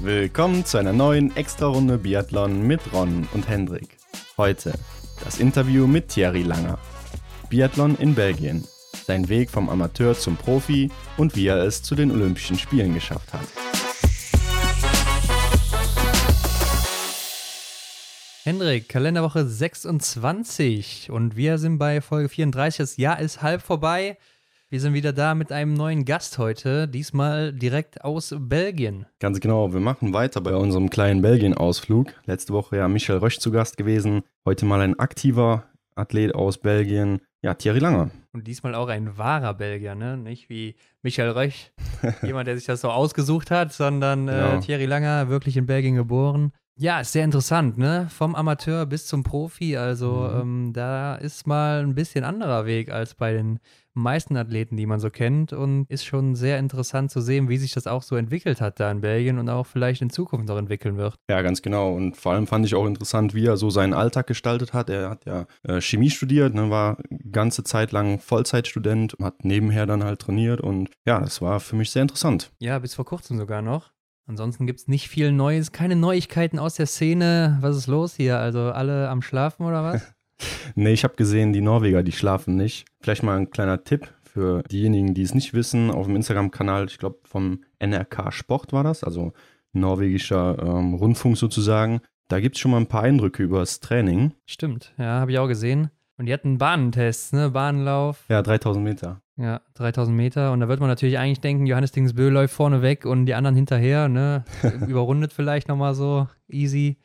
Willkommen zu einer neuen Extra-Runde Biathlon mit Ron und Hendrik. Heute das Interview mit Thierry Langer. Biathlon in Belgien. Sein Weg vom Amateur zum Profi und wie er es zu den Olympischen Spielen geschafft hat. Hendrik, Kalenderwoche 26 und wir sind bei Folge 34. Das Jahr ist halb vorbei. Wir sind wieder da mit einem neuen Gast heute, diesmal direkt aus Belgien. Ganz genau, wir machen weiter bei unserem kleinen Belgien-Ausflug. Letzte Woche ja Michel Rösch zu Gast gewesen, heute mal ein aktiver Athlet aus Belgien, ja, Thierry Langer. Und diesmal auch ein wahrer Belgier, ne? Nicht wie Michael Röch, jemand, der sich das so ausgesucht hat, sondern äh, genau. Thierry Langer, wirklich in Belgien geboren. Ja, ist sehr interessant, ne? Vom Amateur bis zum Profi. Also mhm. ähm, da ist mal ein bisschen anderer Weg als bei den meisten Athleten, die man so kennt. Und ist schon sehr interessant zu sehen, wie sich das auch so entwickelt hat da in Belgien und auch vielleicht in Zukunft noch entwickeln wird. Ja, ganz genau. Und vor allem fand ich auch interessant, wie er so seinen Alltag gestaltet hat. Er hat ja äh, Chemie studiert, ne, war ganze Zeit lang Vollzeitstudent, hat nebenher dann halt trainiert und ja, das war für mich sehr interessant. Ja, bis vor kurzem sogar noch. Ansonsten gibt es nicht viel Neues, keine Neuigkeiten aus der Szene. Was ist los hier? Also alle am Schlafen oder was? nee, ich habe gesehen, die Norweger, die schlafen nicht. Vielleicht mal ein kleiner Tipp für diejenigen, die es nicht wissen. Auf dem Instagram-Kanal, ich glaube vom NRK Sport war das, also norwegischer ähm, Rundfunk sozusagen. Da gibt es schon mal ein paar Eindrücke über das Training. Stimmt, ja, habe ich auch gesehen. Und die hatten Bahnentests, ne? Bahnlauf. Ja, 3000 Meter. Ja, 3000 Meter. Und da wird man natürlich eigentlich denken, Johannes Dingsbö läuft vorne weg und die anderen hinterher, ne? Überrundet vielleicht nochmal so easy.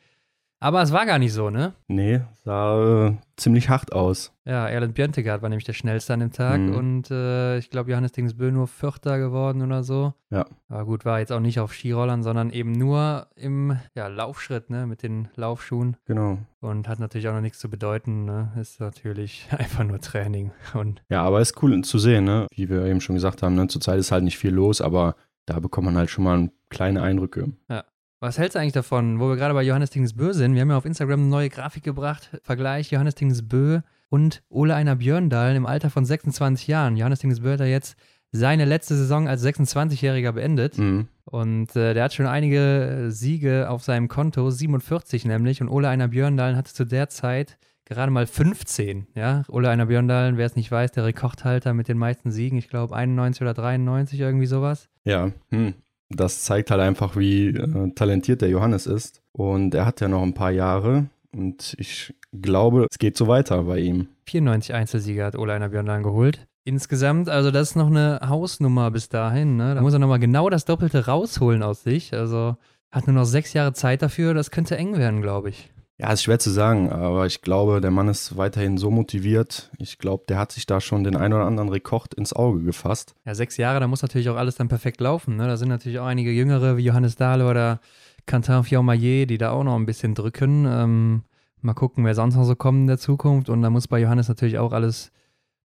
Aber es war gar nicht so, ne? Nee, sah äh, ziemlich hart aus. Ja, Erland Björntegard war nämlich der schnellste an dem Tag mhm. und äh, ich glaube, Johannes Dingsbö nur Vierter geworden oder so. Ja. Aber gut, war jetzt auch nicht auf Skirollern, sondern eben nur im ja, Laufschritt, ne, mit den Laufschuhen. Genau. Und hat natürlich auch noch nichts zu bedeuten, ne? Ist natürlich einfach nur Training. Und ja, aber ist cool zu sehen, ne? Wie wir eben schon gesagt haben, ne? Zurzeit ist halt nicht viel los, aber da bekommt man halt schon mal kleine Eindrücke. Ja. Was hältst du eigentlich davon, wo wir gerade bei Johannes Dingsbö sind? Wir haben ja auf Instagram eine neue Grafik gebracht. Vergleich Johannes Dingsbö und Ole Einer Björndal im Alter von 26 Jahren. Johannes Dingsbö hat ja jetzt seine letzte Saison als 26-Jähriger beendet. Mhm. Und äh, der hat schon einige Siege auf seinem Konto, 47 nämlich. Und Ole Einer Björndal hatte zu der Zeit gerade mal 15. Ja, Ole Einer Björndal, wer es nicht weiß, der Rekordhalter mit den meisten Siegen. Ich glaube 91 oder 93, irgendwie sowas. Ja, hm das zeigt halt einfach, wie äh, talentiert der Johannes ist. Und er hat ja noch ein paar Jahre und ich glaube, es geht so weiter bei ihm. 94 Einzelsieger hat Oleiner Björn geholt. Insgesamt, also das ist noch eine Hausnummer bis dahin. Ne? Da muss er nochmal genau das Doppelte rausholen aus sich. Also hat nur noch sechs Jahre Zeit dafür. Das könnte eng werden, glaube ich. Ja, ist schwer zu sagen, aber ich glaube, der Mann ist weiterhin so motiviert. Ich glaube, der hat sich da schon den einen oder anderen Rekord ins Auge gefasst. Ja, sechs Jahre, da muss natürlich auch alles dann perfekt laufen. Ne? Da sind natürlich auch einige Jüngere wie Johannes Dahle oder Quentin Fiaumaillet, die da auch noch ein bisschen drücken. Ähm, mal gucken, wer sonst noch so kommt in der Zukunft. Und da muss bei Johannes natürlich auch alles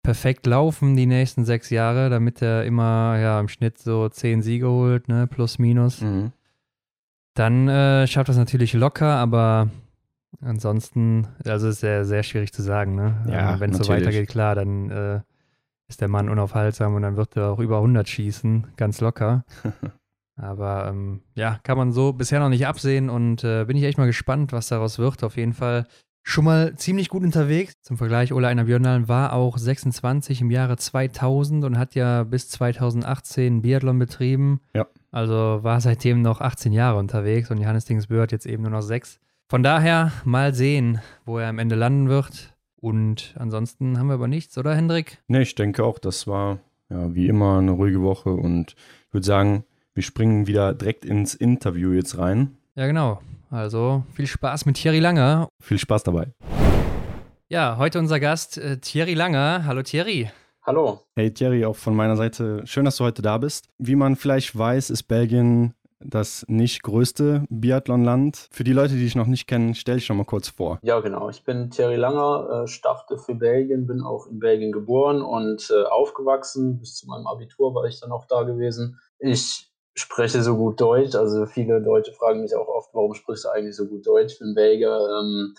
perfekt laufen die nächsten sechs Jahre, damit er immer ja, im Schnitt so zehn Siege holt, ne? plus minus. Mhm. Dann äh, schafft das natürlich locker, aber Ansonsten, also ist sehr, sehr schwierig zu sagen. Ne? Ja, ähm, Wenn es so weitergeht, klar, dann äh, ist der Mann unaufhaltsam und dann wird er auch über 100 schießen, ganz locker. Aber ähm, ja, kann man so bisher noch nicht absehen und äh, bin ich echt mal gespannt, was daraus wird. Auf jeden Fall schon mal ziemlich gut unterwegs. Zum Vergleich, Ole Einer Björnal war auch 26 im Jahre 2000 und hat ja bis 2018 Biathlon betrieben. Ja. Also war seitdem noch 18 Jahre unterwegs und Johannes Dingsbö hat jetzt eben nur noch sechs. Von daher mal sehen, wo er am Ende landen wird. Und ansonsten haben wir aber nichts, oder Hendrik? Nee, ich denke auch, das war ja wie immer eine ruhige Woche und ich würde sagen, wir springen wieder direkt ins Interview jetzt rein. Ja, genau. Also viel Spaß mit Thierry Langer. Viel Spaß dabei. Ja, heute unser Gast äh, Thierry Langer. Hallo Thierry. Hallo. Hey Thierry, auch von meiner Seite. Schön, dass du heute da bist. Wie man vielleicht weiß, ist Belgien das nicht größte Biathlonland. Für die Leute, die dich noch nicht kennen, stell dich schon mal kurz vor. Ja, genau. Ich bin Thierry Langer, äh, starte für Belgien, bin auch in Belgien geboren und äh, aufgewachsen. Bis zu meinem Abitur war ich dann auch da gewesen. Ich spreche so gut Deutsch. Also viele Leute fragen mich auch oft, warum sprichst du eigentlich so gut Deutsch? Ich bin Belgier. Ähm,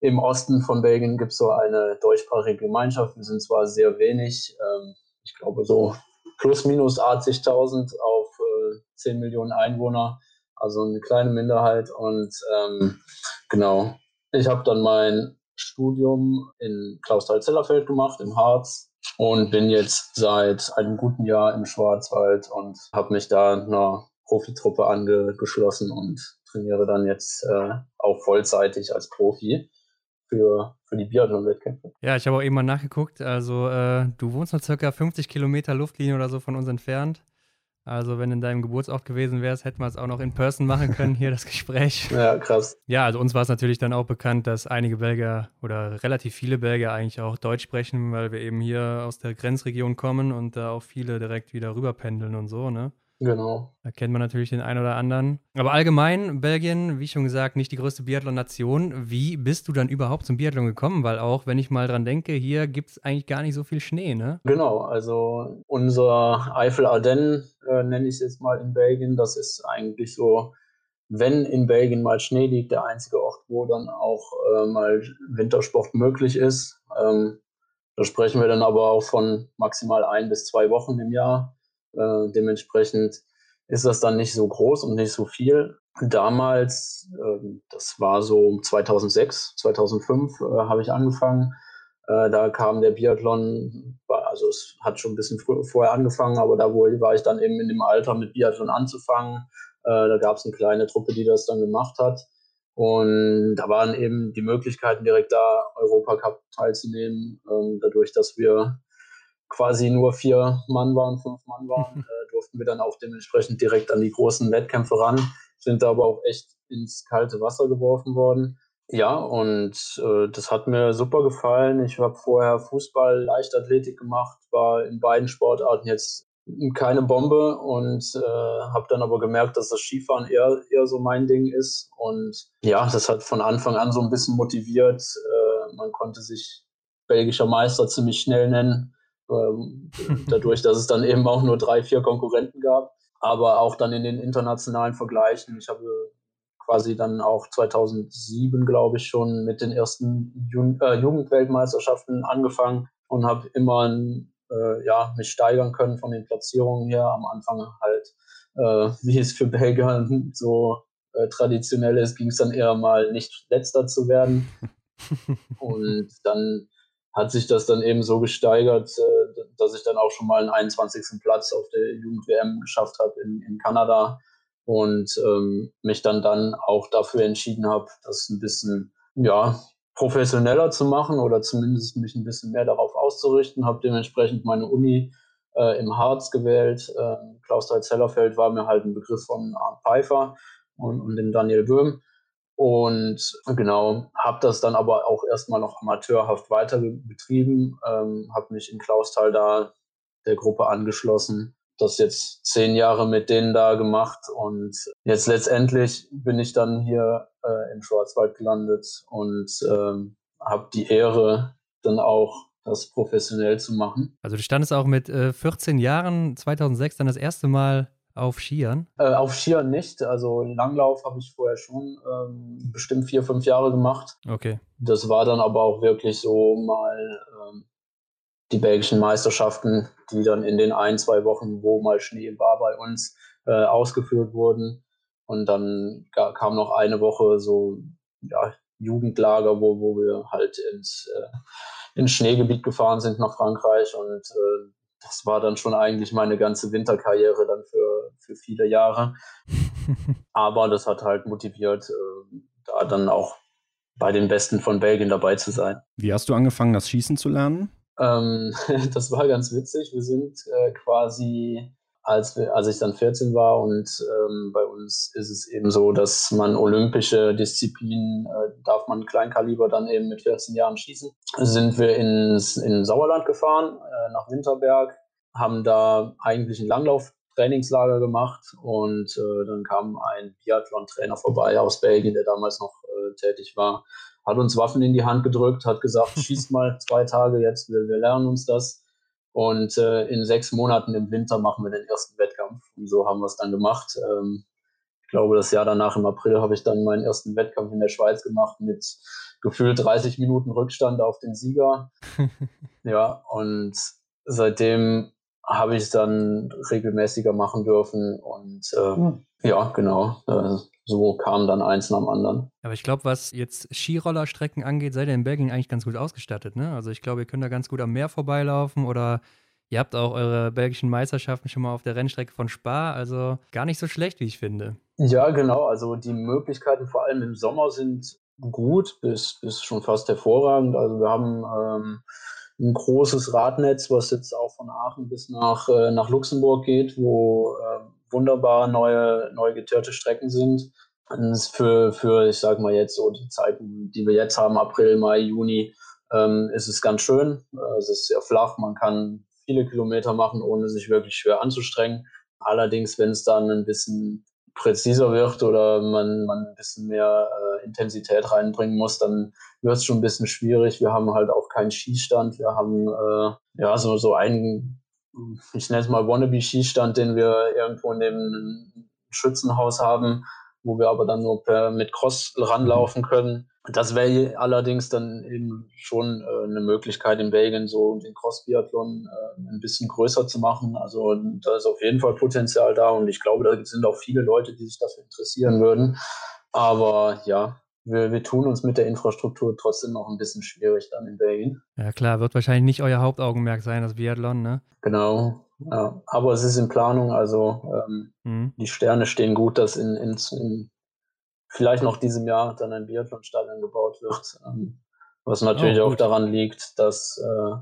Im Osten von Belgien gibt es so eine deutschsprachige Gemeinschaft. Wir sind zwar sehr wenig, ähm, ich glaube so plus minus 80.000 auf 10 Millionen Einwohner, also eine kleine Minderheit. Und ähm, genau, ich habe dann mein Studium in Klausthal-Zellerfeld gemacht, im Harz, und bin jetzt seit einem guten Jahr im Schwarzwald und habe mich da einer Profitruppe angeschlossen und trainiere dann jetzt äh, auch vollzeitig als Profi für, für die Biathlon-Wettkämpfe. Ja, ich habe auch eben mal nachgeguckt. Also, äh, du wohnst noch circa 50 Kilometer Luftlinie oder so von uns entfernt. Also, wenn in deinem Geburtsort gewesen wärst, hätten wir es auch noch in Person machen können, hier das Gespräch. Ja, krass. Ja, also uns war es natürlich dann auch bekannt, dass einige Belgier oder relativ viele Belgier eigentlich auch Deutsch sprechen, weil wir eben hier aus der Grenzregion kommen und da auch viele direkt wieder rüberpendeln und so, ne? Genau. Da kennt man natürlich den einen oder anderen. Aber allgemein, Belgien, wie schon gesagt, nicht die größte Biathlon-Nation. Wie bist du dann überhaupt zum Biathlon gekommen? Weil auch, wenn ich mal dran denke, hier gibt es eigentlich gar nicht so viel Schnee, ne? Genau, also unser Eifel-Ardennen, äh, nenne ich es jetzt mal in Belgien, das ist eigentlich so, wenn in Belgien mal Schnee liegt, der einzige Ort, wo dann auch äh, mal Wintersport möglich ist. Ähm, da sprechen wir dann aber auch von maximal ein bis zwei Wochen im Jahr. Äh, dementsprechend ist das dann nicht so groß und nicht so viel. Damals, äh, das war so 2006, 2005 äh, habe ich angefangen. Äh, da kam der Biathlon, also es hat schon ein bisschen vorher angefangen, aber da war ich dann eben in dem Alter mit Biathlon anzufangen. Äh, da gab es eine kleine Truppe, die das dann gemacht hat. Und da waren eben die Möglichkeiten, direkt da Europacup teilzunehmen, ähm, dadurch, dass wir quasi nur vier Mann waren, fünf Mann waren, äh, durften wir dann auch dementsprechend direkt an die großen Wettkämpfe ran, sind da aber auch echt ins kalte Wasser geworfen worden. Ja, und äh, das hat mir super gefallen. Ich habe vorher Fußball, Leichtathletik gemacht, war in beiden Sportarten jetzt keine Bombe und äh, habe dann aber gemerkt, dass das Skifahren eher, eher so mein Ding ist. Und ja, das hat von Anfang an so ein bisschen motiviert. Äh, man konnte sich belgischer Meister ziemlich schnell nennen ähm, dadurch, dass es dann eben auch nur drei, vier Konkurrenten gab. Aber auch dann in den internationalen Vergleichen. Ich habe quasi dann auch 2007, glaube ich, schon mit den ersten Jugend äh, Jugendweltmeisterschaften angefangen und habe immer äh, ja, mich steigern können von den Platzierungen her. Am Anfang halt, äh, wie es für Belgier so äh, traditionell ist, ging es dann eher mal nicht letzter zu werden. und dann hat sich das dann eben so gesteigert, äh, dass ich dann auch schon mal einen 21. Platz auf der Jugend-WM geschafft habe in, in Kanada und ähm, mich dann dann auch dafür entschieden habe, das ein bisschen ja, professioneller zu machen oder zumindest mich ein bisschen mehr darauf auszurichten. Habe dementsprechend meine Uni äh, im Harz gewählt. Äh, Klausthal-Zellerfeld war mir halt ein Begriff von Arndt Pfeiffer und, und dem Daniel Böhm. Und genau, habe das dann aber auch erstmal noch amateurhaft weiter betrieben, ähm, habe mich in Klausthal da der Gruppe angeschlossen. Das jetzt zehn Jahre mit denen da gemacht und jetzt letztendlich bin ich dann hier äh, im Schwarzwald gelandet und ähm, habe die Ehre, dann auch das professionell zu machen. Also du standest auch mit äh, 14 Jahren 2006 dann das erste Mal auf Skiern? Äh, auf Skiern nicht. Also Langlauf habe ich vorher schon ähm, bestimmt vier, fünf Jahre gemacht. Okay. Das war dann aber auch wirklich so mal ähm, die belgischen Meisterschaften, die dann in den ein, zwei Wochen, wo mal Schnee war bei uns, äh, ausgeführt wurden. Und dann kam noch eine Woche so ja, Jugendlager, wo, wo wir halt ins, äh, ins Schneegebiet gefahren sind nach Frankreich und äh, das war dann schon eigentlich meine ganze Winterkarriere dann für, für viele Jahre. Aber das hat halt motiviert, äh, da dann auch bei den Besten von Belgien dabei zu sein. Wie hast du angefangen, das Schießen zu lernen? Ähm, das war ganz witzig. Wir sind äh, quasi, als, als ich dann 14 war und ähm, bei uns ist es eben so, dass man olympische Disziplinen, äh, darf man Kleinkaliber dann eben mit 14 Jahren schießen, sind wir ins, in Sauerland gefahren, äh, nach Winterberg, haben da eigentlich ein Langlauf-Trainingslager gemacht und äh, dann kam ein Biathlon-Trainer vorbei aus Belgien, der damals noch äh, tätig war, hat uns Waffen in die Hand gedrückt, hat gesagt, schießt mal zwei Tage jetzt, wir, wir lernen uns das. Und äh, in sechs Monaten im Winter machen wir den ersten Wettkampf. Und so haben wir es dann gemacht. Ähm, ich glaube, das Jahr danach im April habe ich dann meinen ersten Wettkampf in der Schweiz gemacht mit gefühlt 30 Minuten Rückstand auf den Sieger. ja, und seitdem habe ich es dann regelmäßiger machen dürfen und äh, hm. Ja, genau. So kam dann eins nach dem anderen. Aber ich glaube, was jetzt Skirollerstrecken angeht, seid ihr in Belgien eigentlich ganz gut ausgestattet, ne? Also ich glaube, ihr könnt da ganz gut am Meer vorbeilaufen oder ihr habt auch eure belgischen Meisterschaften schon mal auf der Rennstrecke von Spa, also gar nicht so schlecht, wie ich finde. Ja, genau. Also die Möglichkeiten vor allem im Sommer sind gut bis, bis schon fast hervorragend. Also wir haben ähm, ein großes Radnetz, was jetzt auch von Aachen bis nach, äh, nach Luxemburg geht, wo äh, wunderbare neue, neu getörte Strecken sind. Und für, für, ich sag mal jetzt so die Zeiten, die wir jetzt haben, April, Mai, Juni, ähm, ist es ganz schön. Äh, es ist sehr flach, man kann viele Kilometer machen, ohne sich wirklich schwer anzustrengen. Allerdings, wenn es dann ein bisschen präziser wird oder man, man ein bisschen mehr äh, Intensität reinbringen muss, dann wird es schon ein bisschen schwierig. Wir haben halt auch keinen Skistand. Wir haben äh, ja so, so einen, ich nenne es mal Wannabe-Skistand, den wir irgendwo neben einem Schützenhaus haben, wo wir aber dann nur per, mit Cross ranlaufen können. Das wäre allerdings dann eben schon äh, eine Möglichkeit in Belgien, so den Cross-Biathlon äh, ein bisschen größer zu machen. Also da ist auf jeden Fall Potenzial da und ich glaube, da sind auch viele Leute, die sich dafür interessieren würden. Aber ja, wir, wir tun uns mit der Infrastruktur trotzdem noch ein bisschen schwierig dann in Belgien. Ja klar, wird wahrscheinlich nicht euer Hauptaugenmerk sein, das Biathlon, ne? Genau, ja. aber es ist in Planung, also ähm, mhm. die Sterne stehen gut, dass in, in, in vielleicht noch diesem Jahr dann ein Biathlonstadion gebaut wird. Ähm, was natürlich oh, auch daran liegt, dass, äh,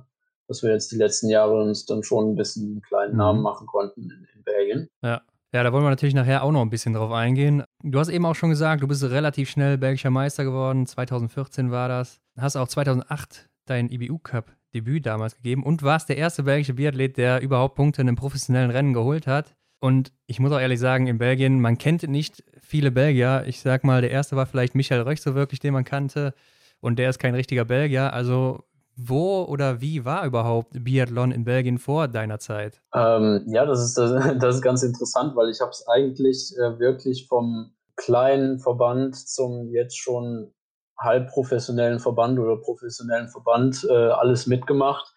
dass wir jetzt die letzten Jahre uns dann schon ein bisschen einen kleinen mhm. Namen machen konnten in, in Belgien. Ja. Ja, da wollen wir natürlich nachher auch noch ein bisschen drauf eingehen. Du hast eben auch schon gesagt, du bist relativ schnell belgischer Meister geworden. 2014 war das. Hast auch 2008 dein IBU-Cup-Debüt damals gegeben und warst der erste belgische Biathlet, der überhaupt Punkte in einem professionellen Rennen geholt hat. Und ich muss auch ehrlich sagen, in Belgien, man kennt nicht viele Belgier. Ich sag mal, der erste war vielleicht Michael Röch, so wirklich, den man kannte. Und der ist kein richtiger Belgier. Also wo oder wie war überhaupt Biathlon in Belgien vor deiner Zeit? Ähm, ja, das ist, das, ist ganz interessant, weil ich habe es eigentlich äh, wirklich vom kleinen Verband zum jetzt schon halbprofessionellen Verband oder professionellen Verband äh, alles mitgemacht.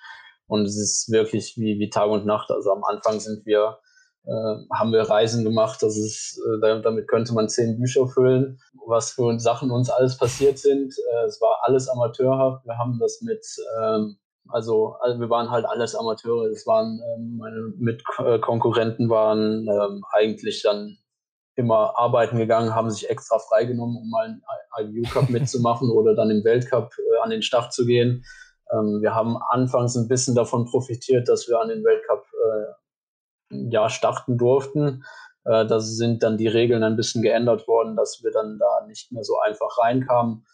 Und es ist wirklich wie, wie Tag und Nacht. Also am Anfang sind wir haben wir Reisen gemacht. Das ist, äh, damit könnte man zehn Bücher füllen, was für Sachen uns alles passiert sind. Äh, es war alles amateurhaft. Wir haben das mit, ähm, also, wir waren halt alles Amateure. Es waren ähm, meine Mitkonkurrenten waren ähm, eigentlich dann immer arbeiten gegangen, haben sich extra freigenommen, um mal einen IBU Cup mitzumachen oder dann im Weltcup äh, an den Start zu gehen. Wir haben anfangs ein bisschen davon profitiert, dass wir an den Weltcup äh, ja, starten durften. Äh, da sind dann die Regeln ein bisschen geändert worden, dass wir dann da nicht mehr so einfach reinkamen.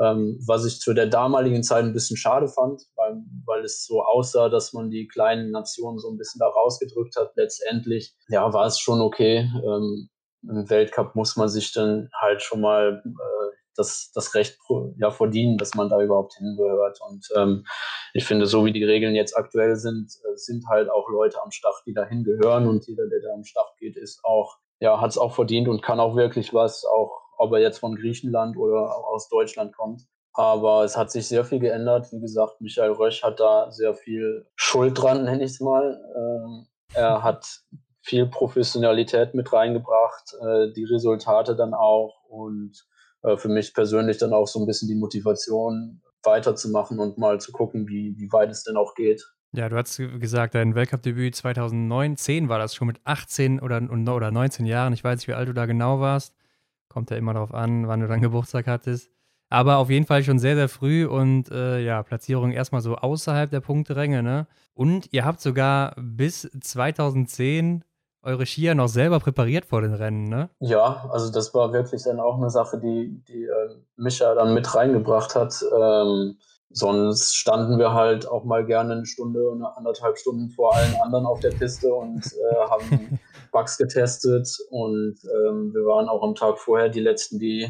Ähm, was ich zu der damaligen Zeit ein bisschen schade fand, weil, weil es so aussah, dass man die kleinen Nationen so ein bisschen da rausgedrückt hat. Letztendlich, ja, war es schon okay. Ähm, Im Weltcup muss man sich dann halt schon mal äh, das, das Recht ja, verdienen, dass man da überhaupt hingehört. Und ähm, ich finde, so wie die Regeln jetzt aktuell sind, äh, sind halt auch Leute am Start, die da hingehören. Und jeder, der da am Start geht, ist auch, ja, hat es auch verdient und kann auch wirklich was, auch ob er jetzt von Griechenland oder aus Deutschland kommt. Aber es hat sich sehr viel geändert. Wie gesagt, Michael Rösch hat da sehr viel Schuld dran, nenne ich es mal. Ähm, er hat viel Professionalität mit reingebracht, äh, die Resultate dann auch. Und äh, für mich persönlich dann auch so ein bisschen die Motivation weiterzumachen und mal zu gucken, wie, wie weit es denn auch geht. Ja, du hast gesagt, dein Weltcup-Debüt 2019 war das schon mit 18 oder, oder 19 Jahren. Ich weiß nicht, wie alt du da genau warst. Kommt ja immer darauf an, wann du dann Geburtstag hattest. Aber auf jeden Fall schon sehr, sehr früh und äh, ja, Platzierung erstmal so außerhalb der Punkteränge, ne? Und ihr habt sogar bis 2010 eure Skier noch selber präpariert vor den Rennen, ne? Ja, also das war wirklich dann auch eine Sache, die, die äh, Micha dann mit reingebracht hat. Ähm, sonst standen wir halt auch mal gerne eine Stunde oder anderthalb Stunden vor allen anderen auf der Piste und äh, haben Bugs getestet und ähm, wir waren auch am Tag vorher die letzten, die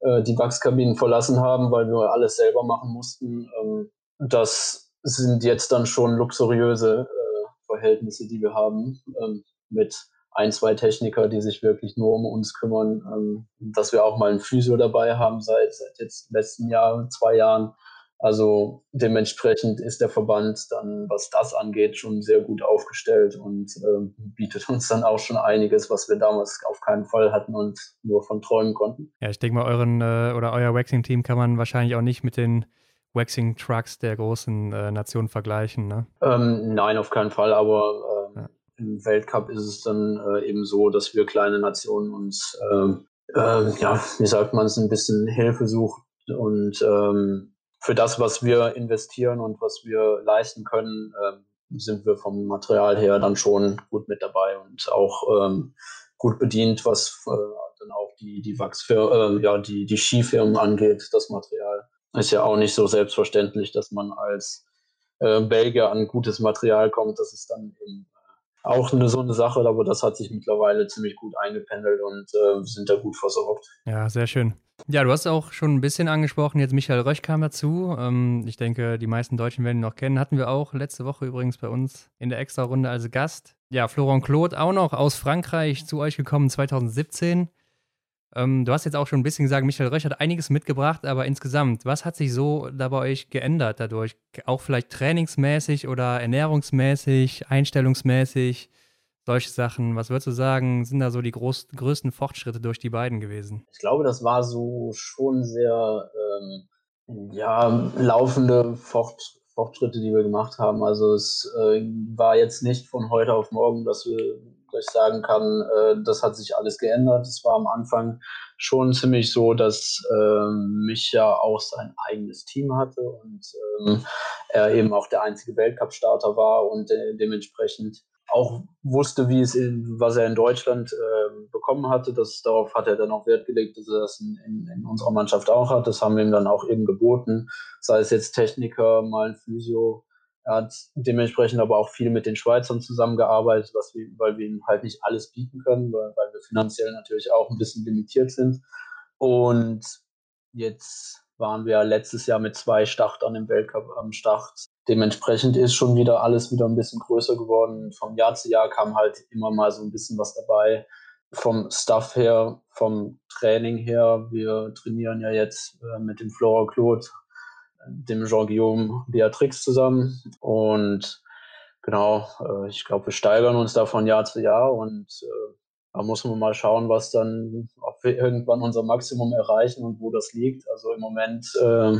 äh, die Bugs-Kabinen verlassen haben, weil wir alles selber machen mussten. Ähm, das sind jetzt dann schon luxuriöse äh, Verhältnisse, die wir haben. Ähm, mit ein, zwei Techniker, die sich wirklich nur um uns kümmern, ähm, dass wir auch mal einen Physio dabei haben seit, seit jetzt letzten Jahr, zwei Jahren, Also dementsprechend ist der Verband dann, was das angeht, schon sehr gut aufgestellt und äh, bietet uns dann auch schon einiges, was wir damals auf keinen Fall hatten und nur von träumen konnten. Ja, ich denke mal, euren äh, oder euer Waxing-Team kann man wahrscheinlich auch nicht mit den Waxing-Trucks der großen äh, Nationen vergleichen, ne? Ähm, nein, auf keinen Fall, aber. Im Weltcup ist es dann äh, eben so, dass wir kleine Nationen uns, ähm, ähm, ja, wie sagt man es, ein bisschen Hilfe suchen und ähm, für das, was wir investieren und was wir leisten können, sind wir vom Material her dann schon gut mit dabei und auch ähm, gut bedient, was äh, dann auch die, die Wachsfirmen, äh, ja, die, die Skifirmen angeht, das Material. Ist ja auch nicht so selbstverständlich, dass man als äh, Belgier an gutes Material kommt. Das ist dann eben auch eine, so eine Sache, aber das hat sich mittlerweile ziemlich gut eingependelt und äh, sind da gut versorgt. Ja, sehr schön. Ja, du hast auch schon ein bisschen angesprochen, jetzt Michael Röch kam dazu. Ähm, ich denke, die meisten Deutschen werden ihn noch kennen. Hatten wir auch letzte Woche übrigens bei uns in der Extra-Runde als Gast. Ja, Florent Claude auch noch aus Frankreich zu euch gekommen 2017. Ähm, du hast jetzt auch schon ein bisschen gesagt, Michael Röch hat einiges mitgebracht, aber insgesamt, was hat sich so da bei euch geändert dadurch? Auch vielleicht trainingsmäßig oder ernährungsmäßig, einstellungsmäßig? solche Sachen. Was würdest du sagen, sind da so die groß, größten Fortschritte durch die beiden gewesen? Ich glaube, das war so schon sehr ähm, ja, laufende Fort, Fortschritte, die wir gemacht haben. Also es äh, war jetzt nicht von heute auf morgen, dass wir ich sagen kann, äh, das hat sich alles geändert. Es war am Anfang schon ziemlich so, dass äh, Micha auch sein eigenes Team hatte und ähm, er eben auch der einzige Weltcup-Starter war und de dementsprechend auch wusste, wie es in, was er in Deutschland äh, bekommen hatte. Das, darauf hat er dann auch Wert gelegt, dass er das in, in, in, unserer Mannschaft auch hat. Das haben wir ihm dann auch eben geboten. Sei es jetzt Techniker, mal ein Physio. Er hat dementsprechend aber auch viel mit den Schweizern zusammengearbeitet, was wir, weil wir ihm halt nicht alles bieten können, weil, weil wir finanziell natürlich auch ein bisschen limitiert sind. Und jetzt waren wir letztes Jahr mit zwei Startern im Weltcup am Start. Dementsprechend ist schon wieder alles wieder ein bisschen größer geworden. Vom Jahr zu Jahr kam halt immer mal so ein bisschen was dabei. Vom Stuff her, vom Training her. Wir trainieren ja jetzt äh, mit dem Flora Claude, dem Jean-Guillaume Beatrix zusammen. Und genau, äh, ich glaube, wir steigern uns da von Jahr zu Jahr und äh, da muss man mal schauen, was dann, ob wir irgendwann unser Maximum erreichen und wo das liegt. Also im Moment äh,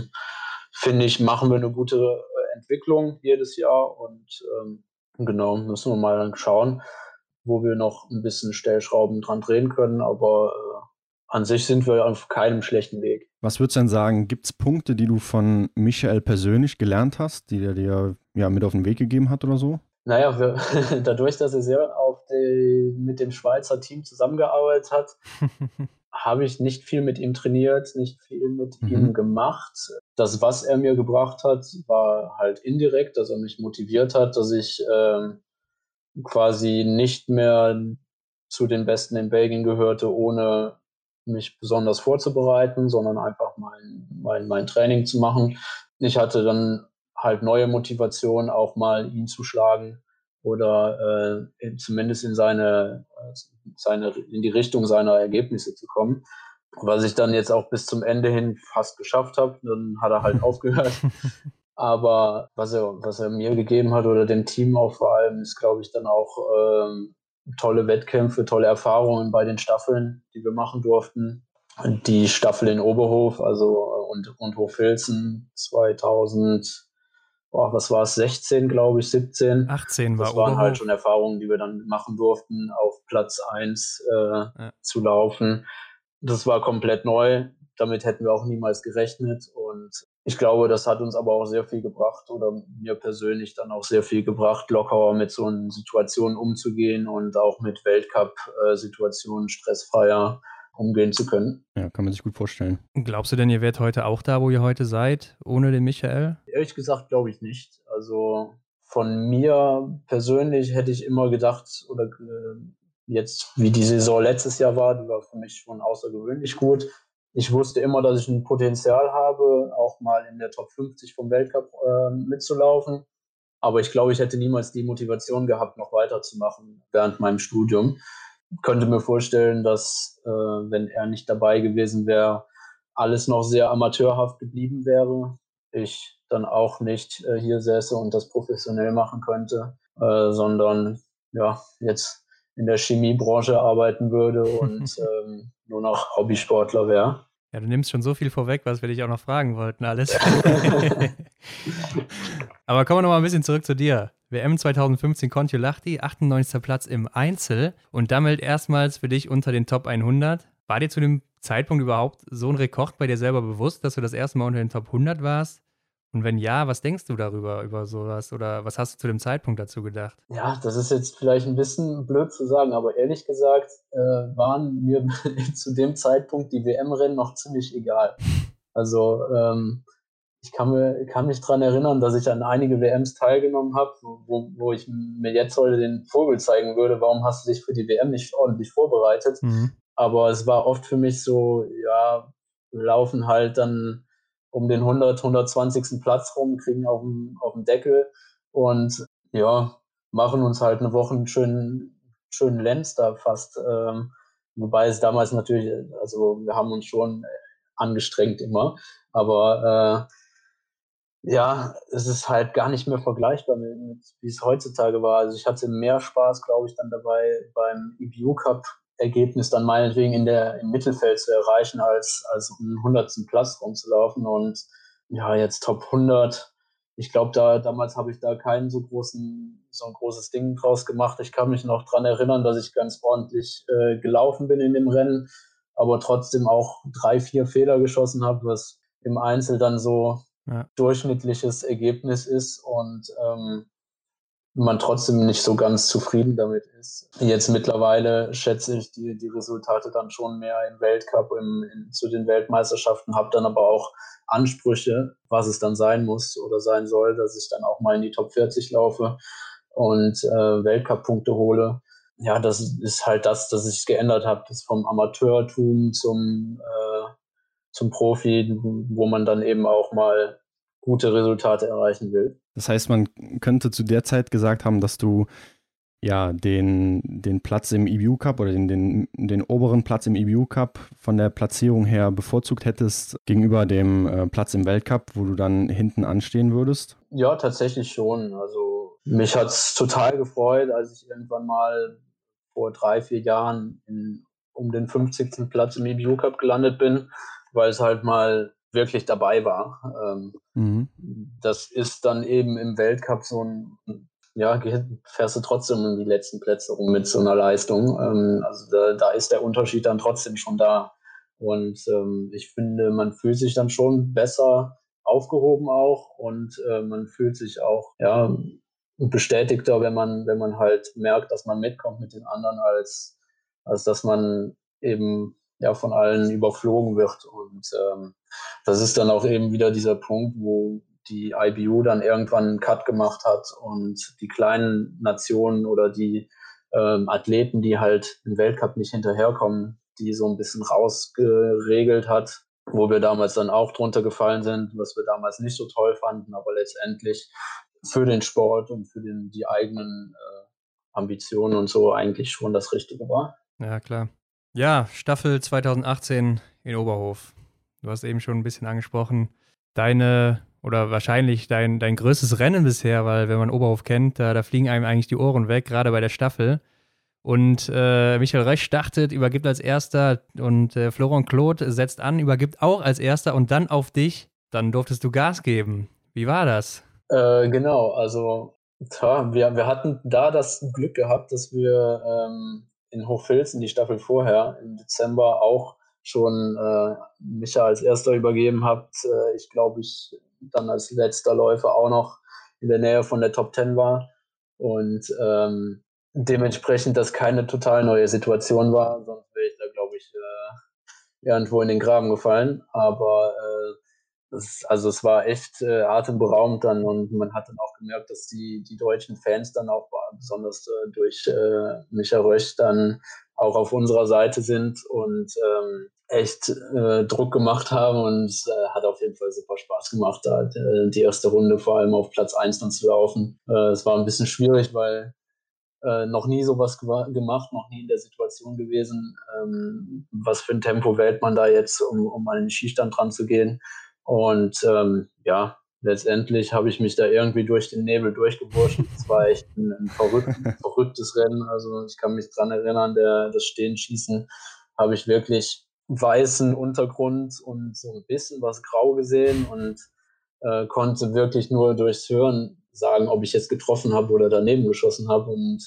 finde ich, machen wir eine gute äh, Entwicklung jedes Jahr und ähm, genau, müssen wir mal dann schauen, wo wir noch ein bisschen Stellschrauben dran drehen können, aber äh, an sich sind wir auf keinem schlechten Weg. Was würdest du denn sagen, gibt es Punkte, die du von Michael persönlich gelernt hast, die er dir ja mit auf den Weg gegeben hat oder so? Naja, wir, dadurch, dass er sehr auf die, mit dem Schweizer Team zusammengearbeitet hat, habe ich nicht viel mit ihm trainiert, nicht viel mit mhm. ihm gemacht. Das, was er mir gebracht hat, war halt indirekt, dass er mich motiviert hat, dass ich ähm, quasi nicht mehr zu den Besten in Belgien gehörte, ohne mich besonders vorzubereiten, sondern einfach mein, mein, mein Training zu machen. Ich hatte dann halt neue Motivation, auch mal ihn zu schlagen oder äh, zumindest in seine, seine, in die Richtung seiner Ergebnisse zu kommen. Was ich dann jetzt auch bis zum Ende hin fast geschafft habe, dann hat er halt aufgehört. Aber was er, was er mir gegeben hat oder dem Team auch vor allem, ist, glaube ich, dann auch ähm, tolle Wettkämpfe, tolle Erfahrungen bei den Staffeln, die wir machen durften. Die Staffel in Oberhof, also und, und Hofilzen 2000 boah, was war es, 16, glaube ich, 17. 18 war Das waren halt schon Erfahrungen, die wir dann machen durften, auf Platz 1 äh, ja. zu laufen. Das war komplett neu. Damit hätten wir auch niemals gerechnet. Und ich glaube, das hat uns aber auch sehr viel gebracht oder mir persönlich dann auch sehr viel gebracht, lockerer mit so einer Situation umzugehen und auch mit Weltcup-Situationen stressfreier umgehen zu können. Ja, kann man sich gut vorstellen. Glaubst du denn, ihr werdet heute auch da, wo ihr heute seid, ohne den Michael? Ehrlich gesagt, glaube ich nicht. Also von mir persönlich hätte ich immer gedacht, oder äh, jetzt, wie die Saison letztes Jahr war, die war für mich schon außergewöhnlich gut. Ich wusste immer, dass ich ein Potenzial habe, auch mal in der Top 50 vom Weltcup äh, mitzulaufen. Aber ich glaube, ich hätte niemals die Motivation gehabt, noch weiterzumachen während meinem Studium könnte mir vorstellen, dass äh, wenn er nicht dabei gewesen wäre, alles noch sehr amateurhaft geblieben wäre. ich dann auch nicht äh, hier säße und das professionell machen könnte, äh, sondern ja, jetzt in der Chemiebranche arbeiten würde und ähm, nur noch Hobbysportler wäre. Ja, du nimmst schon so viel vorweg, was wir dich auch noch fragen wollten, alles. Aber kommen wir noch mal ein bisschen zurück zu dir. WM 2015 Kontiolahti, 98. Platz im Einzel und damit erstmals für dich unter den Top 100. War dir zu dem Zeitpunkt überhaupt so ein Rekord bei dir selber bewusst, dass du das erste Mal unter den Top 100 warst? Und wenn ja, was denkst du darüber, über sowas? Oder was hast du zu dem Zeitpunkt dazu gedacht? Ja, das ist jetzt vielleicht ein bisschen blöd zu sagen, aber ehrlich gesagt äh, waren mir zu dem Zeitpunkt die WM-Rennen noch ziemlich egal. Also ähm, ich kann, mir, kann mich daran erinnern, dass ich an einige WMs teilgenommen habe, wo, wo ich mir jetzt heute den Vogel zeigen würde, warum hast du dich für die WM nicht ordentlich vorbereitet. Mhm. Aber es war oft für mich so, ja, wir laufen halt dann um den 100, 120. Platz rum, kriegen auf dem, auf dem Deckel und ja, machen uns halt eine Woche einen schönen, schönen Lenz da fast. Ähm, wobei es damals natürlich, also wir haben uns schon angestrengt immer, aber äh, ja, es ist halt gar nicht mehr vergleichbar mit, mit wie es heutzutage war. Also ich hatte mehr Spaß, glaube ich, dann dabei beim EBU Cup Ergebnis dann meinetwegen in der, im Mittelfeld zu erreichen, als, als um den hundertsten Platz rumzulaufen. Und ja, jetzt Top 100. Ich glaube, da, damals habe ich da keinen so großen, so ein großes Ding draus gemacht. Ich kann mich noch dran erinnern, dass ich ganz ordentlich äh, gelaufen bin in dem Rennen, aber trotzdem auch drei, vier Fehler geschossen habe, was im Einzel dann so ja. durchschnittliches Ergebnis ist. Und ähm, man trotzdem nicht so ganz zufrieden damit ist. Jetzt mittlerweile schätze ich die, die Resultate dann schon mehr im Weltcup, im, in, zu den Weltmeisterschaften, habe dann aber auch Ansprüche, was es dann sein muss oder sein soll, dass ich dann auch mal in die Top 40 laufe und äh, Weltcup-Punkte hole. Ja, das ist halt das, dass ich geändert habe, das vom Amateurtum zum, äh, zum Profi, wo man dann eben auch mal gute Resultate erreichen will. Das heißt, man könnte zu der Zeit gesagt haben, dass du ja den, den Platz im EBU Cup oder den, den, den oberen Platz im EBU Cup von der Platzierung her bevorzugt hättest gegenüber dem äh, Platz im Weltcup, wo du dann hinten anstehen würdest? Ja, tatsächlich schon. Also mich hat es total gefreut, als ich irgendwann mal vor drei, vier Jahren in, um den 50. Platz im EBU Cup gelandet bin, weil es halt mal wirklich dabei war. Ähm, mhm. Das ist dann eben im Weltcup so ein, ja, fährst du trotzdem in die letzten Plätze rum mit so einer Leistung. Ähm, also da, da, ist der Unterschied dann trotzdem schon da. Und ähm, ich finde, man fühlt sich dann schon besser aufgehoben auch und äh, man fühlt sich auch, ja, bestätigter, wenn man, wenn man halt merkt, dass man mitkommt mit den anderen, als, als dass man eben ja von allen überflogen wird. Und ähm, das ist dann auch eben wieder dieser Punkt, wo die IBU dann irgendwann einen Cut gemacht hat und die kleinen Nationen oder die ähm, Athleten, die halt im Weltcup nicht hinterherkommen, die so ein bisschen rausgeregelt hat, wo wir damals dann auch drunter gefallen sind, was wir damals nicht so toll fanden, aber letztendlich für den Sport und für den, die eigenen äh, Ambitionen und so eigentlich schon das Richtige war. Ja, klar. Ja, Staffel 2018 in Oberhof. Du hast eben schon ein bisschen angesprochen. Deine oder wahrscheinlich dein, dein größtes Rennen bisher, weil wenn man Oberhof kennt, da, da fliegen einem eigentlich die Ohren weg, gerade bei der Staffel. Und äh, Michael Rösch startet, übergibt als erster und äh, Florent Claude setzt an, übergibt auch als erster und dann auf dich. Dann durftest du Gas geben. Wie war das? Äh, genau, also tja, wir, wir hatten da das Glück gehabt, dass wir ähm, in Hochfilzen die Staffel vorher im Dezember auch schon äh, Micha als erster übergeben habt. Äh, ich glaube, ich dann als letzter Läufer auch noch in der Nähe von der Top 10 war. Und ähm, dementsprechend das keine total neue Situation war, sonst wäre ich da, glaube ich, äh, irgendwo in den Graben gefallen. Aber äh, das, also es war echt äh, atemberaubend dann und man hat dann auch gemerkt, dass die, die deutschen Fans dann auch besonders äh, durch äh, Micha Rösch dann auch auf unserer Seite sind und ähm, echt äh, Druck gemacht haben und äh, hat auf jeden Fall super Spaß gemacht, da äh, die erste Runde vor allem auf Platz 1 dann zu laufen. Äh, es war ein bisschen schwierig, weil äh, noch nie sowas gemacht, noch nie in der Situation gewesen, ähm, was für ein Tempo wählt man da jetzt, um, um an den Skistand dran zu gehen. Und ähm, ja, letztendlich habe ich mich da irgendwie durch den Nebel durchgewurscht. Es war echt ein, ein verrückt, verrücktes Rennen. Also ich kann mich dran erinnern, der, das Stehenschießen habe ich wirklich weißen Untergrund und so ein bisschen was grau gesehen und äh, konnte wirklich nur durchs Hören sagen, ob ich jetzt getroffen habe oder daneben geschossen habe. Und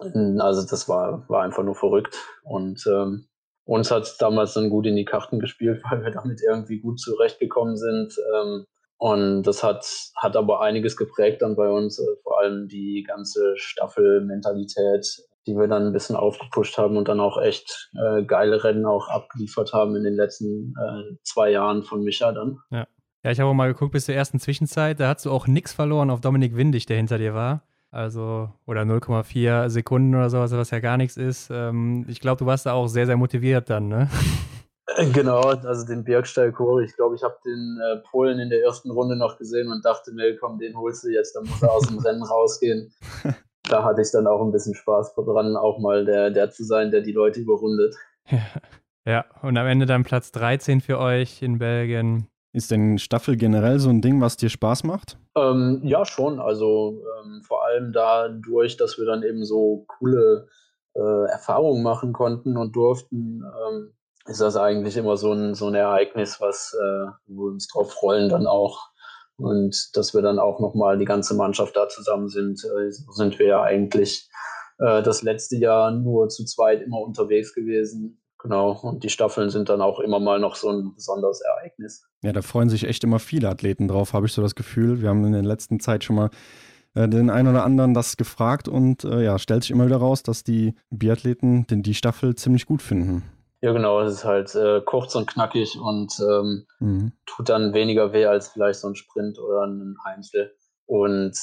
äh, also das war, war einfach nur verrückt. Und ähm, uns hat es damals dann gut in die Karten gespielt, weil wir damit irgendwie gut zurechtgekommen sind. Ähm, und das hat, hat aber einiges geprägt dann bei uns, äh, vor allem die ganze Staffelmentalität, die wir dann ein bisschen aufgepusht haben und dann auch echt äh, geile Rennen auch abgeliefert haben in den letzten äh, zwei Jahren von Micha dann. Ja. Ja, ich habe mal geguckt bis zur ersten Zwischenzeit, da hast du auch nichts verloren auf Dominik Windig, der hinter dir war. Also, oder 0,4 Sekunden oder sowas, was ja gar nichts ist. Ähm, ich glaube, du warst da auch sehr, sehr motiviert dann, ne? Genau, also den Bergsteig-Chor. Ich glaube, ich habe den äh, Polen in der ersten Runde noch gesehen und dachte mir, komm, den holst du jetzt, dann muss er aus dem Rennen rausgehen. Da hatte ich dann auch ein bisschen Spaß dran, auch mal der, der zu sein, der die Leute überrundet. Ja. ja, und am Ende dann Platz 13 für euch in Belgien. Ist denn Staffel generell so ein Ding, was dir Spaß macht? Ähm, ja, schon. Also ähm, vor allem dadurch, dass wir dann eben so coole äh, Erfahrungen machen konnten und durften, ähm, ist das eigentlich immer so ein, so ein Ereignis, was äh, wir uns drauf freuen dann auch. Und dass wir dann auch nochmal die ganze Mannschaft da zusammen sind, äh, sind wir ja eigentlich äh, das letzte Jahr nur zu zweit immer unterwegs gewesen. Genau, und die Staffeln sind dann auch immer mal noch so ein besonderes Ereignis. Ja, da freuen sich echt immer viele Athleten drauf, habe ich so das Gefühl. Wir haben in der letzten Zeit schon mal äh, den einen oder anderen das gefragt und äh, ja, stellt sich immer wieder raus, dass die Biathleten den, die Staffel ziemlich gut finden. Ja, genau, es ist halt äh, kurz und knackig und ähm, mhm. tut dann weniger weh als vielleicht so ein Sprint oder ein Einzel. Und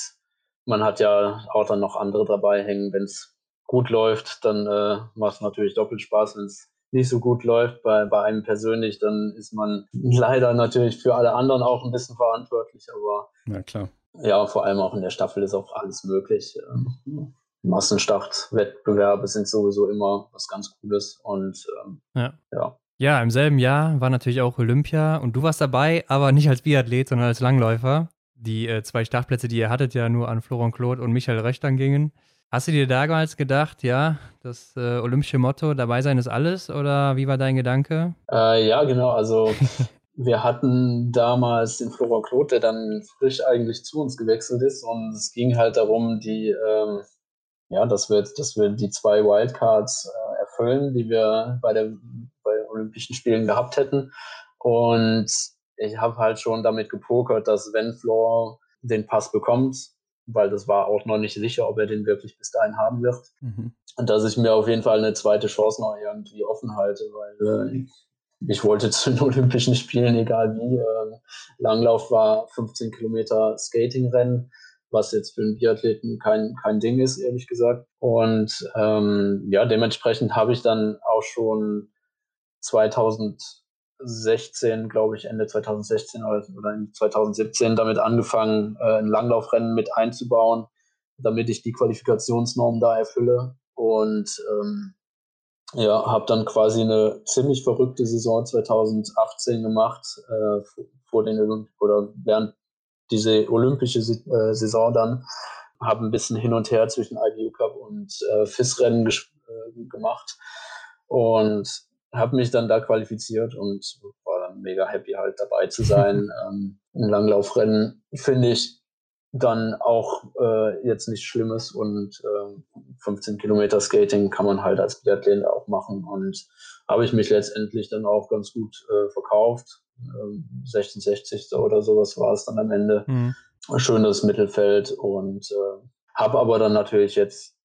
man hat ja auch dann noch andere dabei hängen. Wenn es gut läuft, dann äh, macht es natürlich doppelt Spaß. Wenn es nicht so gut läuft bei, bei einem persönlich, dann ist man leider natürlich für alle anderen auch ein bisschen verantwortlich. Aber ja, klar. Ja, vor allem auch in der Staffel ist auch alles möglich. Ähm, Massenstart-Wettbewerbe sind sowieso immer was ganz Cooles und ähm, ja. ja. Ja, im selben Jahr war natürlich auch Olympia und du warst dabei, aber nicht als Biathlet, sondern als Langläufer. Die äh, zwei Startplätze, die ihr hattet, ja nur an Florian Claude und Michael Röchtern gingen. Hast du dir damals gedacht, ja, das äh, olympische Motto, dabei sein ist alles oder wie war dein Gedanke? Äh, ja, genau, also wir hatten damals den Florian Claude, der dann frisch eigentlich zu uns gewechselt ist und es ging halt darum, die ähm, ja, dass wir, dass wir die zwei Wildcards äh, erfüllen, die wir bei, der, bei Olympischen Spielen gehabt hätten. Und ich habe halt schon damit gepokert, dass wenn Floor den Pass bekommt, weil das war auch noch nicht sicher, ob er den wirklich bis dahin haben wird. Mhm. Und dass ich mir auf jeden Fall eine zweite Chance noch irgendwie offen halte, weil äh, ich wollte zu den Olympischen Spielen, egal wie. Äh, Langlauf war 15 Kilometer Skatingrennen was jetzt für einen Biathleten kein, kein Ding ist, ehrlich gesagt. Und ähm, ja, dementsprechend habe ich dann auch schon 2016, glaube ich, Ende 2016 oder, oder 2017 damit angefangen, äh, ein Langlaufrennen mit einzubauen, damit ich die Qualifikationsnorm da erfülle. Und ähm, ja, habe dann quasi eine ziemlich verrückte Saison 2018 gemacht, äh, vor den oder während diese olympische äh, Saison dann, habe ein bisschen hin und her zwischen IBU Cup und äh, FIS-Rennen äh, gemacht und habe mich dann da qualifiziert und war dann mega happy halt dabei zu sein. ähm, Ein Langlaufrennen finde ich dann auch äh, jetzt nichts Schlimmes und äh, 15 Kilometer Skating kann man halt als Biathlet auch machen und habe ich mich letztendlich dann auch ganz gut äh, verkauft. 1660 ähm, oder sowas war es dann am Ende. Mhm. Schönes Mittelfeld und äh, habe aber dann natürlich jetzt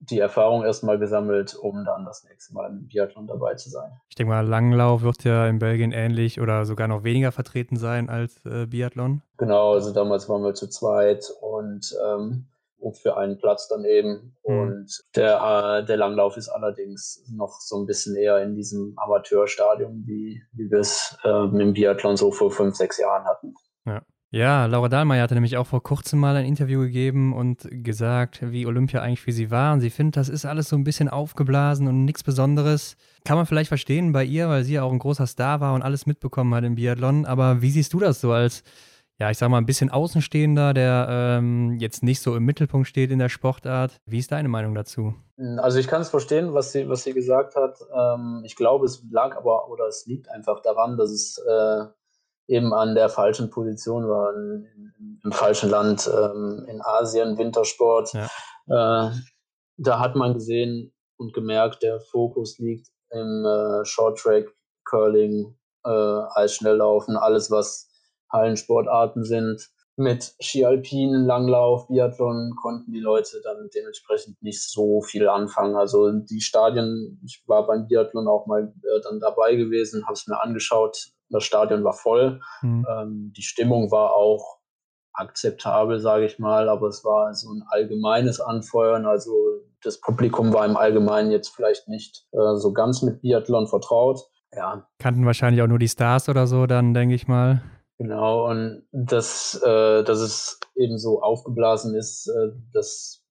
die Erfahrung erstmal gesammelt, um dann das nächste Mal im Biathlon dabei zu sein. Ich denke mal, Langlauf wird ja in Belgien ähnlich oder sogar noch weniger vertreten sein als äh, Biathlon. Genau, also damals waren wir zu zweit und ähm, für einen Platz dann eben. Mhm. Und der, äh, der Langlauf ist allerdings noch so ein bisschen eher in diesem Amateurstadium, wie, wie wir es äh, im Biathlon so vor fünf, sechs Jahren hatten. Ja. Ja, Laura Dahlmeier hatte nämlich auch vor kurzem mal ein Interview gegeben und gesagt, wie Olympia eigentlich für sie war. Und sie findet, das ist alles so ein bisschen aufgeblasen und nichts Besonderes. Kann man vielleicht verstehen bei ihr, weil sie ja auch ein großer Star war und alles mitbekommen hat im Biathlon. Aber wie siehst du das so als, ja, ich sag mal, ein bisschen Außenstehender, der ähm, jetzt nicht so im Mittelpunkt steht in der Sportart? Wie ist deine Meinung dazu? Also ich kann es verstehen, was sie, was sie gesagt hat. Ähm, ich glaube, es lag aber oder es liegt einfach daran, dass es äh, eben an der falschen Position war, in, in, im falschen Land, ähm, in Asien, Wintersport. Ja. Äh, da hat man gesehen und gemerkt, der Fokus liegt im äh, Shorttrack, Curling, äh, Eisschnelllaufen, alles was Hallensportarten sind. Mit Skialpinen, Langlauf, Biathlon konnten die Leute dann dementsprechend nicht so viel anfangen. Also die Stadien, ich war beim Biathlon auch mal äh, dann dabei gewesen, habe es mir angeschaut, das Stadion war voll. Mhm. Ähm, die Stimmung war auch akzeptabel, sage ich mal, aber es war so ein allgemeines Anfeuern. Also das Publikum war im Allgemeinen jetzt vielleicht nicht äh, so ganz mit Biathlon vertraut. Ja. Kannten wahrscheinlich auch nur die Stars oder so, dann denke ich mal. Genau, und das, äh, dass es eben so aufgeblasen ist, äh, das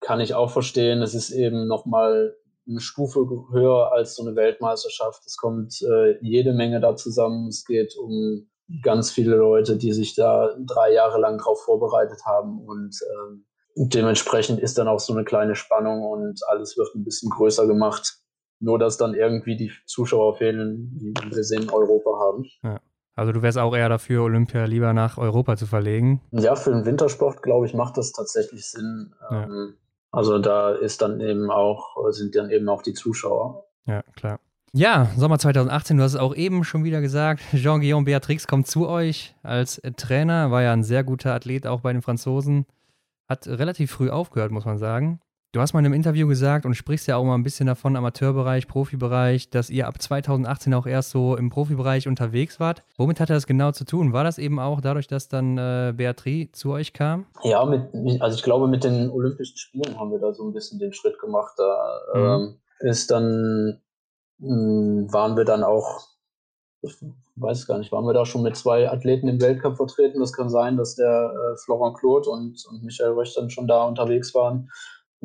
kann ich auch verstehen. Es ist eben nochmal eine Stufe höher als so eine Weltmeisterschaft. Es kommt äh, jede Menge da zusammen. Es geht um ganz viele Leute, die sich da drei Jahre lang drauf vorbereitet haben und ähm, dementsprechend ist dann auch so eine kleine Spannung und alles wird ein bisschen größer gemacht. Nur, dass dann irgendwie die Zuschauer fehlen, die wir sehen in Europa haben. Ja. Also du wärst auch eher dafür, Olympia lieber nach Europa zu verlegen? Ja, für den Wintersport, glaube ich, macht das tatsächlich Sinn. Ja. Ähm, also da ist dann eben auch, sind dann eben auch die Zuschauer. Ja, klar. Ja, Sommer 2018, du hast es auch eben schon wieder gesagt. Jean-Guillaume Beatrix kommt zu euch als Trainer, war ja ein sehr guter Athlet auch bei den Franzosen. Hat relativ früh aufgehört, muss man sagen. Du hast mal in einem Interview gesagt und sprichst ja auch mal ein bisschen davon, Amateurbereich, Profibereich, dass ihr ab 2018 auch erst so im Profibereich unterwegs wart. Womit hatte das genau zu tun? War das eben auch dadurch, dass dann äh, Beatrice zu euch kam? Ja, mit, also ich glaube, mit den Olympischen Spielen haben wir da so ein bisschen den Schritt gemacht. Da mhm. ähm, ist dann, mh, hm, waren wir dann auch, ich weiß gar nicht, waren wir da schon mit zwei Athleten im Weltcup vertreten? Das kann sein, dass der äh, Florent Claude und, und Michael Röch dann schon da unterwegs waren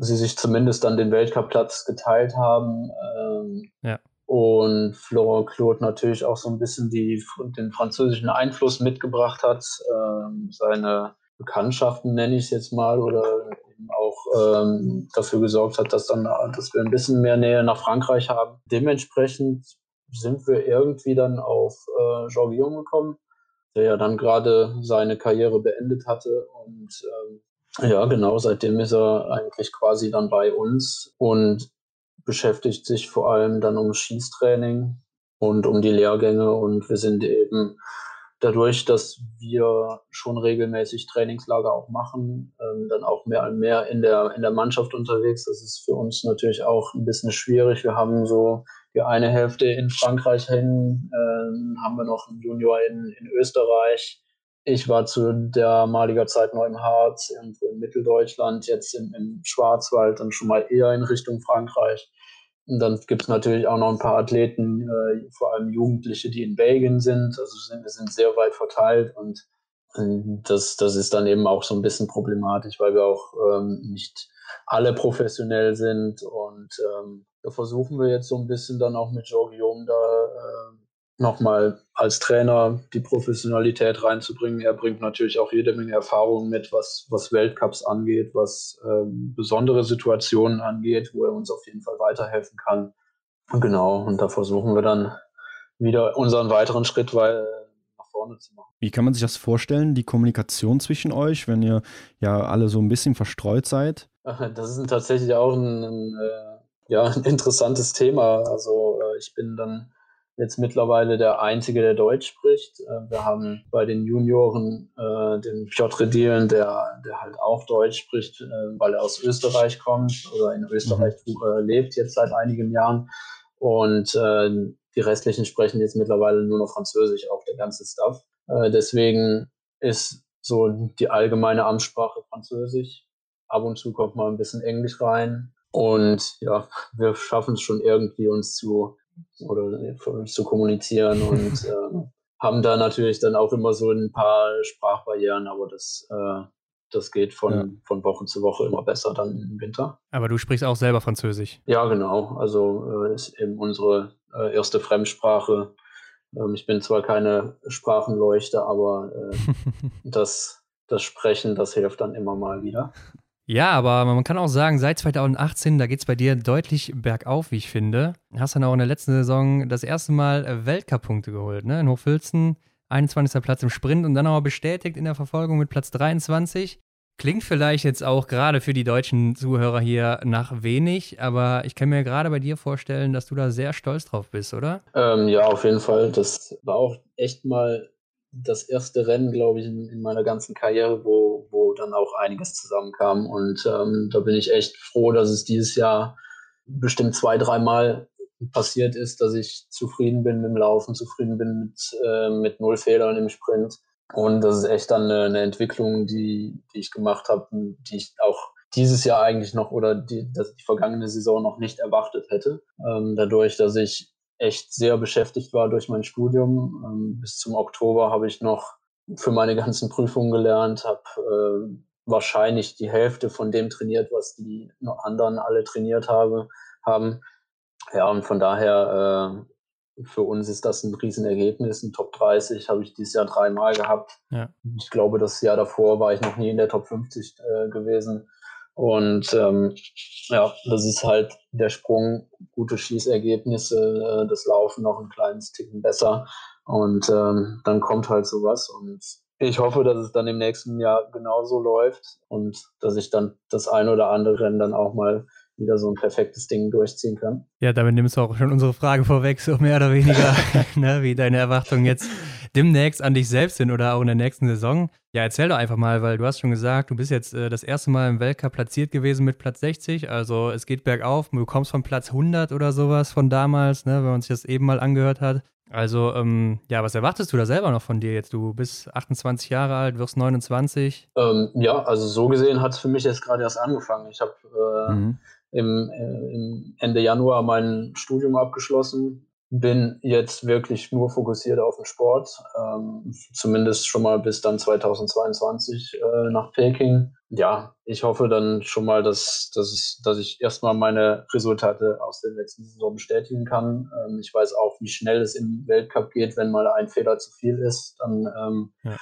sie sich zumindest dann den Weltcup-Platz geteilt haben. Ähm, ja. Und Florent Claude natürlich auch so ein bisschen die, den französischen Einfluss mitgebracht hat, ähm, seine Bekanntschaften nenne ich es jetzt mal, oder eben auch ähm, dafür gesorgt hat, dass, dann, dass wir ein bisschen mehr Nähe nach Frankreich haben. Dementsprechend sind wir irgendwie dann auf äh, Jean Guillaume gekommen, der ja dann gerade seine Karriere beendet hatte und ähm, ja, genau. Seitdem ist er eigentlich quasi dann bei uns und beschäftigt sich vor allem dann um Schießtraining und um die Lehrgänge. Und wir sind eben dadurch, dass wir schon regelmäßig Trainingslager auch machen, ähm, dann auch mehr und mehr in der, in der Mannschaft unterwegs. Das ist für uns natürlich auch ein bisschen schwierig. Wir haben so die eine Hälfte in Frankreich hin, äh, haben wir noch einen Junior in, in Österreich ich war zu damaliger Zeit noch im Harz, irgendwo in Mitteldeutschland, jetzt im, im Schwarzwald, dann schon mal eher in Richtung Frankreich. Und dann gibt es natürlich auch noch ein paar Athleten, äh, vor allem Jugendliche, die in Belgien sind. Also sind, wir sind sehr weit verteilt und das, das ist dann eben auch so ein bisschen problematisch, weil wir auch ähm, nicht alle professionell sind. Und ähm, da versuchen wir jetzt so ein bisschen dann auch mit Joe Guillaume da äh, nochmal als Trainer die Professionalität reinzubringen. Er bringt natürlich auch jede Menge Erfahrungen mit, was, was Weltcups angeht, was ähm, besondere Situationen angeht, wo er uns auf jeden Fall weiterhelfen kann. Genau, und da versuchen wir dann wieder unseren weiteren Schritt weil, nach vorne zu machen. Wie kann man sich das vorstellen, die Kommunikation zwischen euch, wenn ihr ja alle so ein bisschen verstreut seid? Das ist tatsächlich auch ein, ein, äh, ja, ein interessantes Thema. Also äh, ich bin dann jetzt mittlerweile der Einzige, der Deutsch spricht. Äh, wir haben bei den Junioren äh, den Piotr Dielen, der, der halt auch Deutsch spricht, äh, weil er aus Österreich kommt oder in Österreich mhm. äh, lebt jetzt seit einigen Jahren. Und äh, die restlichen sprechen jetzt mittlerweile nur noch Französisch, auch der ganze Stuff. Äh, deswegen ist so die allgemeine Amtssprache Französisch. Ab und zu kommt mal ein bisschen Englisch rein. Und ja, wir schaffen es schon irgendwie, uns zu oder uns zu kommunizieren und äh, haben da natürlich dann auch immer so ein paar Sprachbarrieren, aber das, äh, das geht von, ja. von Woche zu Woche immer besser dann im Winter. Aber du sprichst auch selber Französisch. Ja, genau. Also äh, ist eben unsere äh, erste Fremdsprache. Ähm, ich bin zwar keine Sprachenleuchte, aber äh, das, das Sprechen, das hilft dann immer mal wieder. Ja, aber man kann auch sagen, seit 2018, da geht es bei dir deutlich bergauf, wie ich finde. Hast dann auch in der letzten Saison das erste Mal äh, Weltcup-Punkte geholt, ne? In Hochfilzen, 21. Platz im Sprint und dann aber bestätigt in der Verfolgung mit Platz 23. Klingt vielleicht jetzt auch gerade für die deutschen Zuhörer hier nach wenig, aber ich kann mir gerade bei dir vorstellen, dass du da sehr stolz drauf bist, oder? Ähm, ja, auf jeden Fall. Das war auch echt mal das erste Rennen, glaube ich, in, in, meiner ganzen Karriere, wo, wo dann auch einiges zusammenkam. Und ähm, da bin ich echt froh, dass es dieses Jahr bestimmt zwei, dreimal passiert ist, dass ich zufrieden bin mit dem Laufen, zufrieden bin mit, äh, mit null Fehlern im Sprint. Und das ist echt dann eine, eine Entwicklung, die, die ich gemacht habe, die ich auch dieses Jahr eigentlich noch oder die, dass die vergangene Saison noch nicht erwartet hätte. Ähm, dadurch, dass ich echt sehr beschäftigt war durch mein Studium. Ähm, bis zum Oktober habe ich noch für meine ganzen Prüfungen gelernt, habe äh, wahrscheinlich die Hälfte von dem trainiert, was die anderen alle trainiert habe, haben. Ja, und von daher, äh, für uns ist das ein Riesenergebnis. Ein Top 30 habe ich dieses Jahr dreimal gehabt. Ja. Ich glaube, das Jahr davor war ich noch nie in der Top 50 äh, gewesen. Und ähm, ja, das ist halt der Sprung, gute Schießergebnisse, äh, das Laufen noch ein kleines Ticken besser. Und ähm, dann kommt halt sowas. Und ich hoffe, dass es dann im nächsten Jahr genauso läuft und dass ich dann das ein oder andere Rennen dann auch mal wieder so ein perfektes Ding durchziehen kann. Ja, damit nimmst du auch schon unsere Frage vorweg, so mehr oder weniger, ne, wie deine Erwartungen jetzt demnächst an dich selbst sind oder auch in der nächsten Saison. Ja, erzähl doch einfach mal, weil du hast schon gesagt, du bist jetzt äh, das erste Mal im Weltcup platziert gewesen mit Platz 60. Also es geht bergauf, du kommst von Platz 100 oder sowas von damals, ne, wenn man sich das eben mal angehört hat. Also, ähm, ja, was erwartest du da selber noch von dir jetzt? Du bist 28 Jahre alt, wirst 29. Ähm, ja, also so gesehen hat es für mich jetzt gerade erst angefangen. Ich habe äh, mhm im, äh, im Ende Januar mein Studium abgeschlossen, bin jetzt wirklich nur fokussiert auf den Sport, ähm, zumindest schon mal bis dann 2022 äh, nach Peking. Ja, ich hoffe dann schon mal, dass, dass, dass ich erstmal meine Resultate aus der letzten Saison bestätigen kann. Ähm, ich weiß auch, wie schnell es im Weltcup geht, wenn mal ein Fehler zu viel ist. Dann ähm, ja.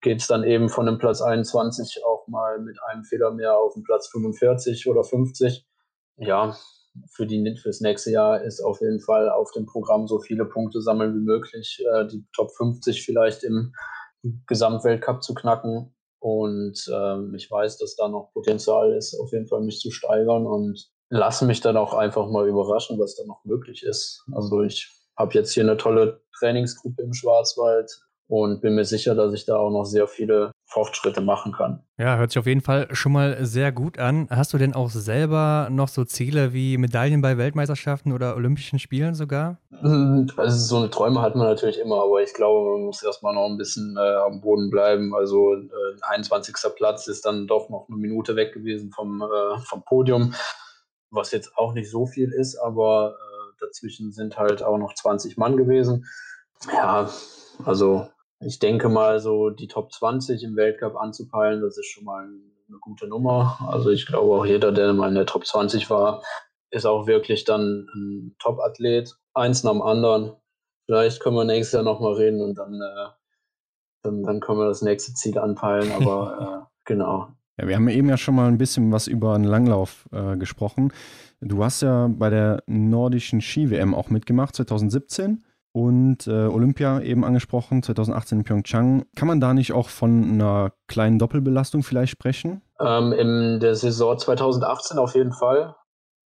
geht es dann eben von dem Platz 21 auch mal mit einem Fehler mehr auf den Platz 45 oder 50 ja, für die fürs nächste Jahr ist auf jeden Fall auf dem Programm so viele Punkte sammeln wie möglich, äh, die Top 50 vielleicht im Gesamtweltcup zu knacken. Und ähm, ich weiß, dass da noch Potenzial ist, auf jeden Fall mich zu steigern und lasse mich dann auch einfach mal überraschen, was da noch möglich ist. Also ich habe jetzt hier eine tolle Trainingsgruppe im Schwarzwald, und bin mir sicher, dass ich da auch noch sehr viele Fortschritte machen kann. Ja, hört sich auf jeden Fall schon mal sehr gut an. Hast du denn auch selber noch so Ziele wie Medaillen bei Weltmeisterschaften oder Olympischen Spielen sogar? Also so eine Träume hat man natürlich immer, aber ich glaube, man muss erstmal noch ein bisschen äh, am Boden bleiben. Also äh, 21. Platz ist dann doch noch eine Minute weg gewesen vom, äh, vom Podium, was jetzt auch nicht so viel ist, aber äh, dazwischen sind halt auch noch 20 Mann gewesen. Ja, also ich denke mal, so die Top 20 im Weltcup anzupeilen, das ist schon mal eine gute Nummer. Also ich glaube auch jeder, der mal in der Top 20 war, ist auch wirklich dann ein Top-Athlet. Eins nach dem anderen. Vielleicht können wir nächstes Jahr nochmal reden und dann, äh, dann, dann können wir das nächste Ziel anpeilen. Aber äh, genau. Ja, wir haben eben ja schon mal ein bisschen was über einen Langlauf äh, gesprochen. Du hast ja bei der nordischen Ski-WM auch mitgemacht, 2017 und äh, Olympia eben angesprochen, 2018 in Pyeongchang. Kann man da nicht auch von einer kleinen Doppelbelastung vielleicht sprechen? Ähm, in der Saison 2018 auf jeden Fall.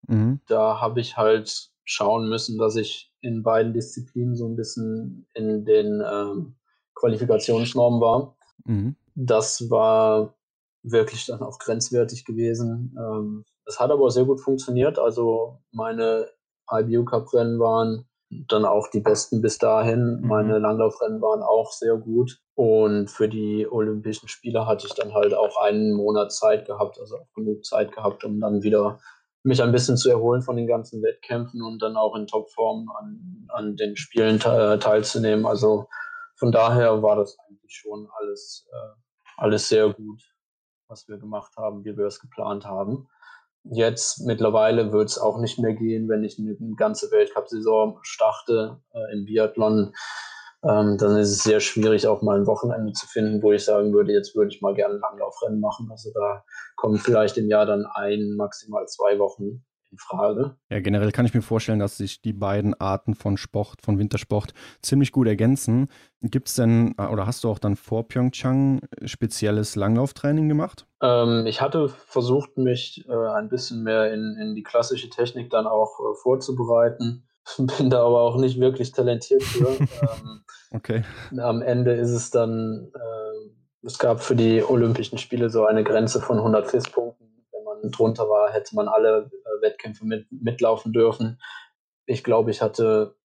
Mhm. Da habe ich halt schauen müssen, dass ich in beiden Disziplinen so ein bisschen in den ähm, Qualifikationsnormen war. Mhm. Das war wirklich dann auch grenzwertig gewesen. Ähm, das hat aber sehr gut funktioniert. Also meine IBU Cup Rennen waren dann auch die besten bis dahin. Mhm. Meine Langlaufrennen waren auch sehr gut. Und für die Olympischen Spiele hatte ich dann halt auch einen Monat Zeit gehabt, also auch genug Zeit gehabt, um dann wieder mich ein bisschen zu erholen von den ganzen Wettkämpfen und dann auch in Topform an, an den Spielen te teilzunehmen. Also von daher war das eigentlich schon alles, äh, alles sehr gut, was wir gemacht haben, wie wir es geplant haben. Jetzt mittlerweile wird es auch nicht mehr gehen, wenn ich eine, ganze Weltcup-Saison starte äh, im Biathlon. Ähm, dann ist es sehr schwierig, auch mal ein Wochenende zu finden, wo ich sagen würde, jetzt würde ich mal gerne ein Langlaufrennen machen. Also da kommen vielleicht im Jahr dann ein, maximal zwei Wochen in Frage. Ja, generell kann ich mir vorstellen, dass sich die beiden Arten von Sport, von Wintersport ziemlich gut ergänzen. Gibt es denn äh, oder hast du auch dann vor Pyeongchang spezielles Langlauftraining gemacht? Ähm, ich hatte versucht, mich äh, ein bisschen mehr in, in die klassische Technik dann auch äh, vorzubereiten. Bin da aber auch nicht wirklich talentiert für. ähm, okay. Am Ende ist es dann, äh, es gab für die Olympischen Spiele so eine Grenze von 100 FIS-Punkten drunter war, hätte man alle äh, Wettkämpfe mit, mitlaufen dürfen. Ich glaube, ich hatte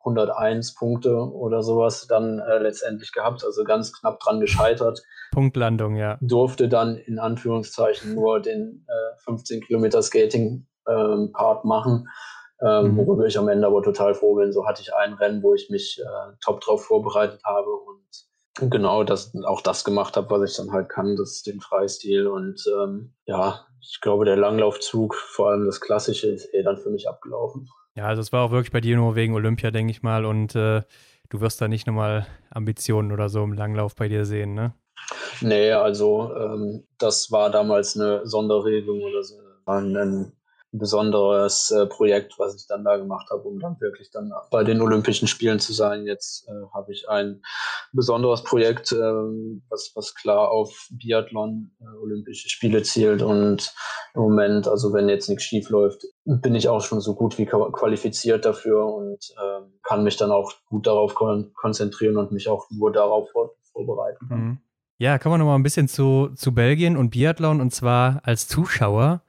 101 Punkte oder sowas dann äh, letztendlich gehabt, also ganz knapp dran gescheitert. Punktlandung, ja. Durfte dann in Anführungszeichen nur den äh, 15 Kilometer Skating-Part ähm, machen, ähm, mhm. worüber ich am Ende aber total froh bin. So hatte ich ein Rennen, wo ich mich äh, top drauf vorbereitet habe und genau das, auch das gemacht habe, was ich dann halt kann, das ist den Freistil und ähm, ja, ich glaube, der Langlaufzug, vor allem das Klassische, ist eh dann für mich abgelaufen. Ja, also es war auch wirklich bei dir nur wegen Olympia, denke ich mal. Und äh, du wirst da nicht nochmal Ambitionen oder so im Langlauf bei dir sehen, ne? Nee, also ähm, das war damals eine Sonderregelung oder so. Ein, ein besonderes äh, Projekt, was ich dann da gemacht habe, um dann wirklich dann bei den Olympischen Spielen zu sein. Jetzt äh, habe ich ein besonderes Projekt, äh, was, was klar auf Biathlon, äh, Olympische Spiele zielt und im Moment, also wenn jetzt nichts schief läuft, bin ich auch schon so gut wie qualifiziert dafür und ähm, kann mich dann auch gut darauf kon konzentrieren und mich auch nur darauf vor vorbereiten. Mhm. Ja, kommen wir noch mal ein bisschen zu, zu Belgien und Biathlon und zwar als Zuschauer.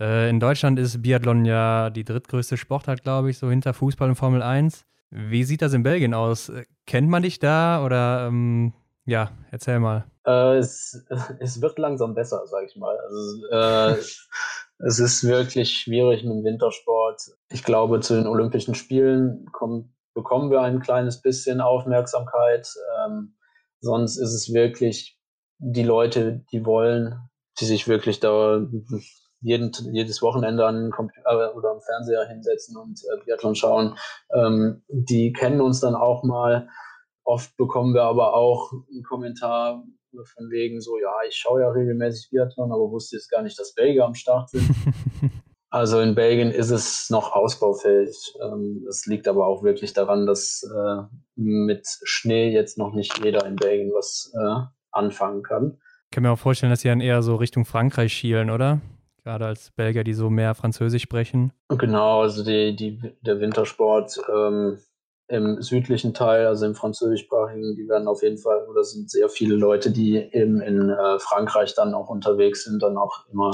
Äh, in Deutschland ist Biathlon ja die drittgrößte Sportart, glaube ich, so hinter Fußball und Formel 1. Wie sieht das in Belgien aus? Kennt man dich da oder ähm, ja, erzähl mal. Äh, es, es, wird langsam besser, sage ich mal. Also, äh, es ist wirklich schwierig mit dem Wintersport. Ich glaube, zu den Olympischen Spielen kommt, bekommen wir ein kleines bisschen Aufmerksamkeit. Ähm, sonst ist es wirklich die Leute, die wollen, die sich wirklich da jeden, jedes Wochenende an den Computer oder am Fernseher hinsetzen und äh, Biathlon schauen. Ähm, die kennen uns dann auch mal. Oft bekommen wir aber auch einen Kommentar von wegen so, ja, ich schaue ja regelmäßig Biathlon, aber wusste jetzt gar nicht, dass Belgier am Start sind. also in Belgien ist es noch ausbaufähig. Ähm, das liegt aber auch wirklich daran, dass äh, mit Schnee jetzt noch nicht jeder in Belgien was äh, anfangen kann. Ich kann mir auch vorstellen, dass sie dann eher so Richtung Frankreich schielen, oder? Gerade als Belgier, die so mehr Französisch sprechen. Genau, also die, die, der Wintersport ähm, im südlichen Teil, also im französischsprachigen, die werden auf jeden Fall, oder sind sehr viele Leute, die eben in äh, Frankreich dann auch unterwegs sind, dann auch immer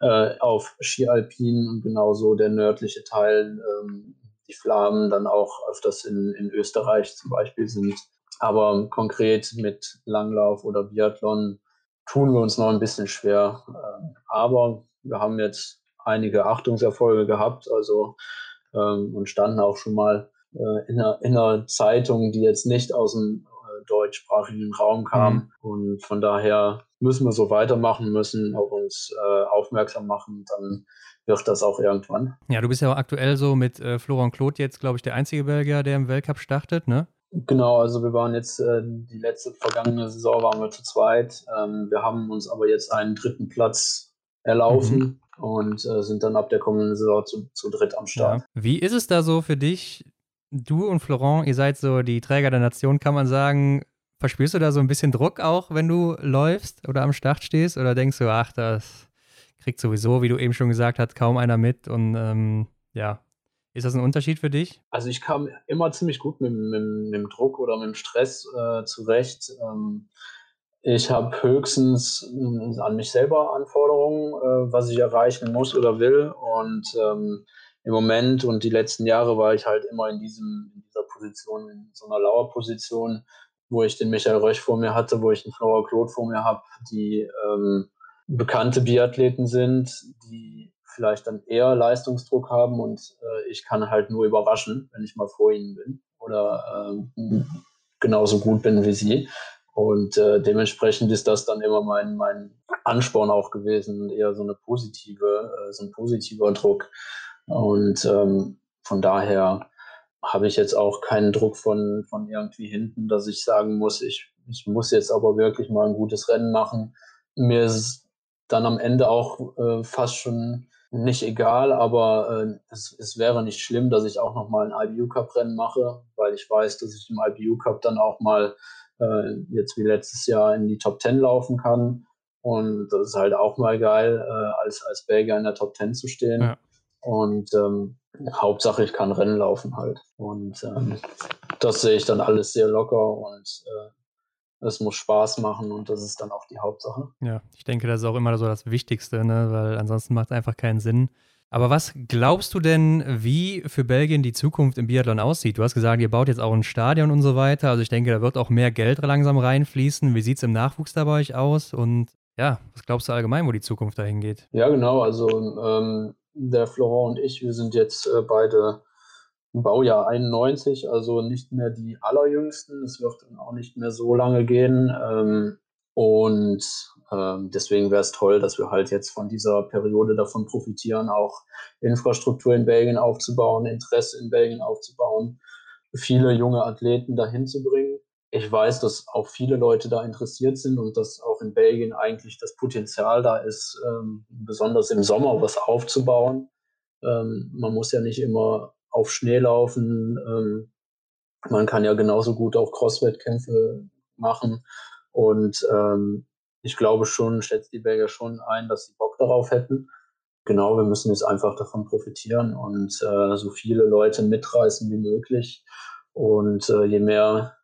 äh, auf Ski Alpin und genauso der nördliche Teil, ähm, die Flamen dann auch öfters in, in Österreich zum Beispiel sind. Aber konkret mit Langlauf oder Biathlon tun wir uns noch ein bisschen schwer. Ähm, aber wir haben jetzt einige Achtungserfolge gehabt, also ähm, und standen auch schon mal äh, in, einer, in, einer, Zeitung, die jetzt nicht aus dem äh, deutschsprachigen Raum kam. Mhm. Und von daher müssen wir so weitermachen, müssen auf uns äh, aufmerksam machen, dann wird das auch irgendwann. Ja, du bist ja auch aktuell so mit äh, Florian Claude jetzt, glaube ich, der einzige Belgier, der im Weltcup startet, ne? Genau, also wir waren jetzt, äh, die letzte vergangene Saison waren wir zu zweit. Ähm, wir haben uns aber jetzt einen dritten Platz erlaufen mhm. und äh, sind dann ab der kommenden Saison zu, zu dritt am Start. Ja. Wie ist es da so für dich? Du und Florent, ihr seid so die Träger der Nation, kann man sagen. Verspürst du da so ein bisschen Druck auch, wenn du läufst oder am Start stehst? Oder denkst du, ach, das kriegt sowieso, wie du eben schon gesagt hast, kaum einer mit? Und ähm, ja, ist das ein Unterschied für dich? Also ich kam immer ziemlich gut mit, mit, mit dem Druck oder mit dem Stress äh, zurecht. Ähm, ich habe höchstens äh, an mich selber Anforderungen, äh, was ich erreichen muss oder will. Und ähm, im Moment und die letzten Jahre war ich halt immer in, diesem, in dieser Position, in so einer Lauerposition, wo ich den Michael Rösch vor mir hatte, wo ich den Flora Claude vor mir habe, die ähm, bekannte Biathleten sind, die vielleicht dann eher Leistungsdruck haben und äh, ich kann halt nur überraschen, wenn ich mal vor ihnen bin. Oder ähm, genauso gut bin wie sie. Und äh, dementsprechend ist das dann immer mein, mein Ansporn auch gewesen, eher so eine positive, äh, so ein positiver Druck. Und ähm, von daher habe ich jetzt auch keinen Druck von, von irgendwie hinten, dass ich sagen muss, ich, ich muss jetzt aber wirklich mal ein gutes Rennen machen. Mir ist dann am Ende auch äh, fast schon nicht egal, aber äh, es, es wäre nicht schlimm, dass ich auch noch mal ein IBU Cup Rennen mache, weil ich weiß, dass ich im IBU Cup dann auch mal äh, jetzt wie letztes Jahr in die Top 10 laufen kann. Und das ist halt auch mal geil, äh, als, als Belgier in der Top 10 zu stehen. Ja. Und ähm, Hauptsache, ich kann Rennen laufen halt. Und ähm, das sehe ich dann alles sehr locker und äh, es muss Spaß machen und das ist dann auch die Hauptsache. Ja, ich denke, das ist auch immer so das Wichtigste, ne? weil ansonsten macht es einfach keinen Sinn. Aber was glaubst du denn, wie für Belgien die Zukunft im Biathlon aussieht? Du hast gesagt, ihr baut jetzt auch ein Stadion und so weiter. Also ich denke, da wird auch mehr Geld langsam reinfließen. Wie sieht es im Nachwuchs da bei euch aus? Und ja, was glaubst du allgemein, wo die Zukunft dahin geht? Ja, genau. Also ähm, der Florent und ich, wir sind jetzt äh, beide im Baujahr 91, also nicht mehr die allerjüngsten. Es wird dann auch nicht mehr so lange gehen. Ähm, und ähm, deswegen wäre es toll, dass wir halt jetzt von dieser Periode davon profitieren, auch Infrastruktur in Belgien aufzubauen, Interesse in Belgien aufzubauen, viele junge Athleten dahin zu bringen ich weiß, dass auch viele Leute da interessiert sind und dass auch in Belgien eigentlich das Potenzial da ist, ähm, besonders im Sommer was aufzubauen. Ähm, man muss ja nicht immer auf Schnee laufen. Ähm, man kann ja genauso gut auch Cross-Wettkämpfe machen. Und ähm, ich glaube schon, schätzt die Belgier schon ein, dass sie Bock darauf hätten. Genau, wir müssen jetzt einfach davon profitieren und äh, so viele Leute mitreißen wie möglich. Und äh, je mehr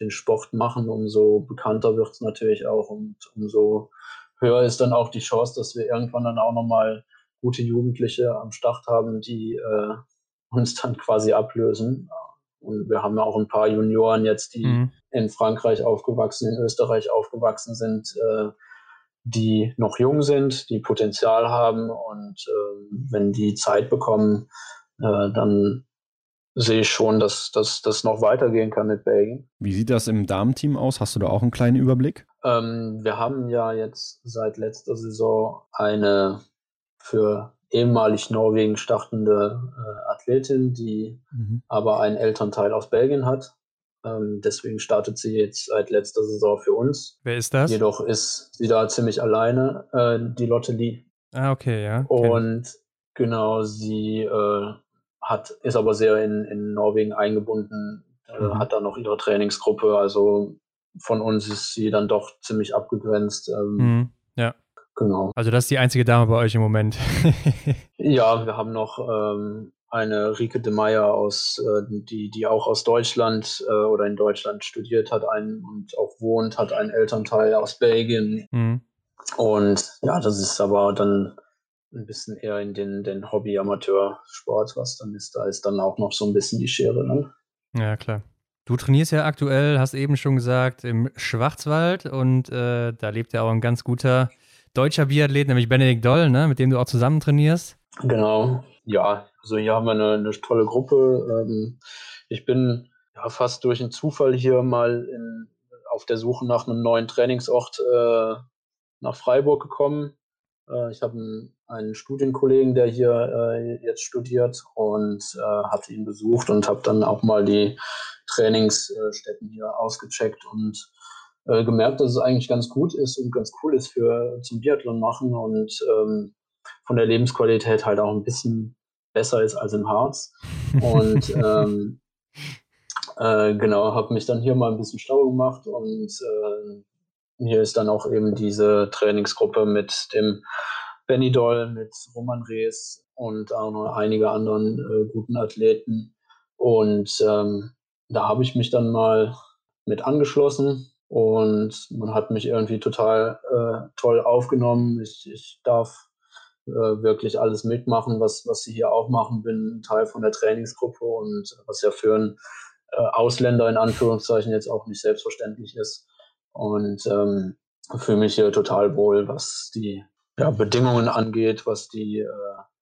den Sport machen, umso bekannter wird es natürlich auch und umso höher ist dann auch die Chance, dass wir irgendwann dann auch nochmal gute Jugendliche am Start haben, die äh, uns dann quasi ablösen. Und wir haben ja auch ein paar Junioren jetzt, die mhm. In Frankreich aufgewachsen, in Österreich aufgewachsen sind, äh, die noch jung sind, die Potenzial haben und äh, wenn die Zeit bekommen, äh, dann sehe ich schon, dass das noch weitergehen kann mit Belgien. Wie sieht das im Damenteam aus? Hast du da auch einen kleinen Überblick? Ähm, wir haben ja jetzt seit letzter Saison eine für ehemalig Norwegen startende äh, Athletin, die mhm. aber einen Elternteil aus Belgien hat. Ähm, deswegen startet sie jetzt seit letzter Saison für uns. Wer ist das? Jedoch ist sie da ziemlich alleine, äh, die Lotte Lee. Ah, okay, ja. Und genau, sie äh, hat, ist aber sehr in, in Norwegen eingebunden, äh, mhm. hat da noch ihre Trainingsgruppe. Also von uns ist sie dann doch ziemlich abgegrenzt. Ähm, mhm. Ja. Genau. Also das ist die einzige Dame bei euch im Moment. ja, wir haben noch ähm, eine Rike de Meyer aus, äh, die, die auch aus Deutschland äh, oder in Deutschland studiert hat ein, und auch wohnt, hat einen Elternteil aus Belgien. Mhm. Und ja, das ist aber dann ein bisschen eher in den, den Hobby-Amateur-Sport, was dann ist. Da ist dann auch noch so ein bisschen die Schere. Ne? Ja, klar. Du trainierst ja aktuell, hast eben schon gesagt, im Schwarzwald und äh, da lebt ja auch ein ganz guter deutscher Biathlet, nämlich Benedikt Doll, ne, mit dem du auch zusammen trainierst. Genau, ja, also hier haben wir eine, eine tolle Gruppe. Ähm, ich bin ja, fast durch einen Zufall hier mal in, auf der Suche nach einem neuen Trainingsort äh, nach Freiburg gekommen äh, ich habe einen, Studienkollegen, der hier äh, jetzt studiert und äh, hatte ihn besucht und habe dann auch mal die Trainingsstätten hier ausgecheckt und äh, gemerkt, dass es eigentlich ganz gut ist und ganz cool ist für zum Biathlon machen und ähm, von der Lebensqualität halt auch ein bisschen besser ist als im Harz. Und ähm, äh, genau, habe mich dann hier mal ein bisschen schlau gemacht und äh, hier ist dann auch eben diese Trainingsgruppe mit dem Benny Doll, mit Roman Rees und auch noch einige anderen äh, guten Athleten. Und ähm, da habe ich mich dann mal mit angeschlossen und man hat mich irgendwie total äh, toll aufgenommen. Ich, ich darf äh, wirklich alles mitmachen, was, was sie hier auch machen. Bin Teil von der Trainingsgruppe und was ja für einen äh, Ausländer in Anführungszeichen jetzt auch nicht selbstverständlich ist und ähm, fühle mich hier total wohl, was die ja, Bedingungen angeht, was die äh,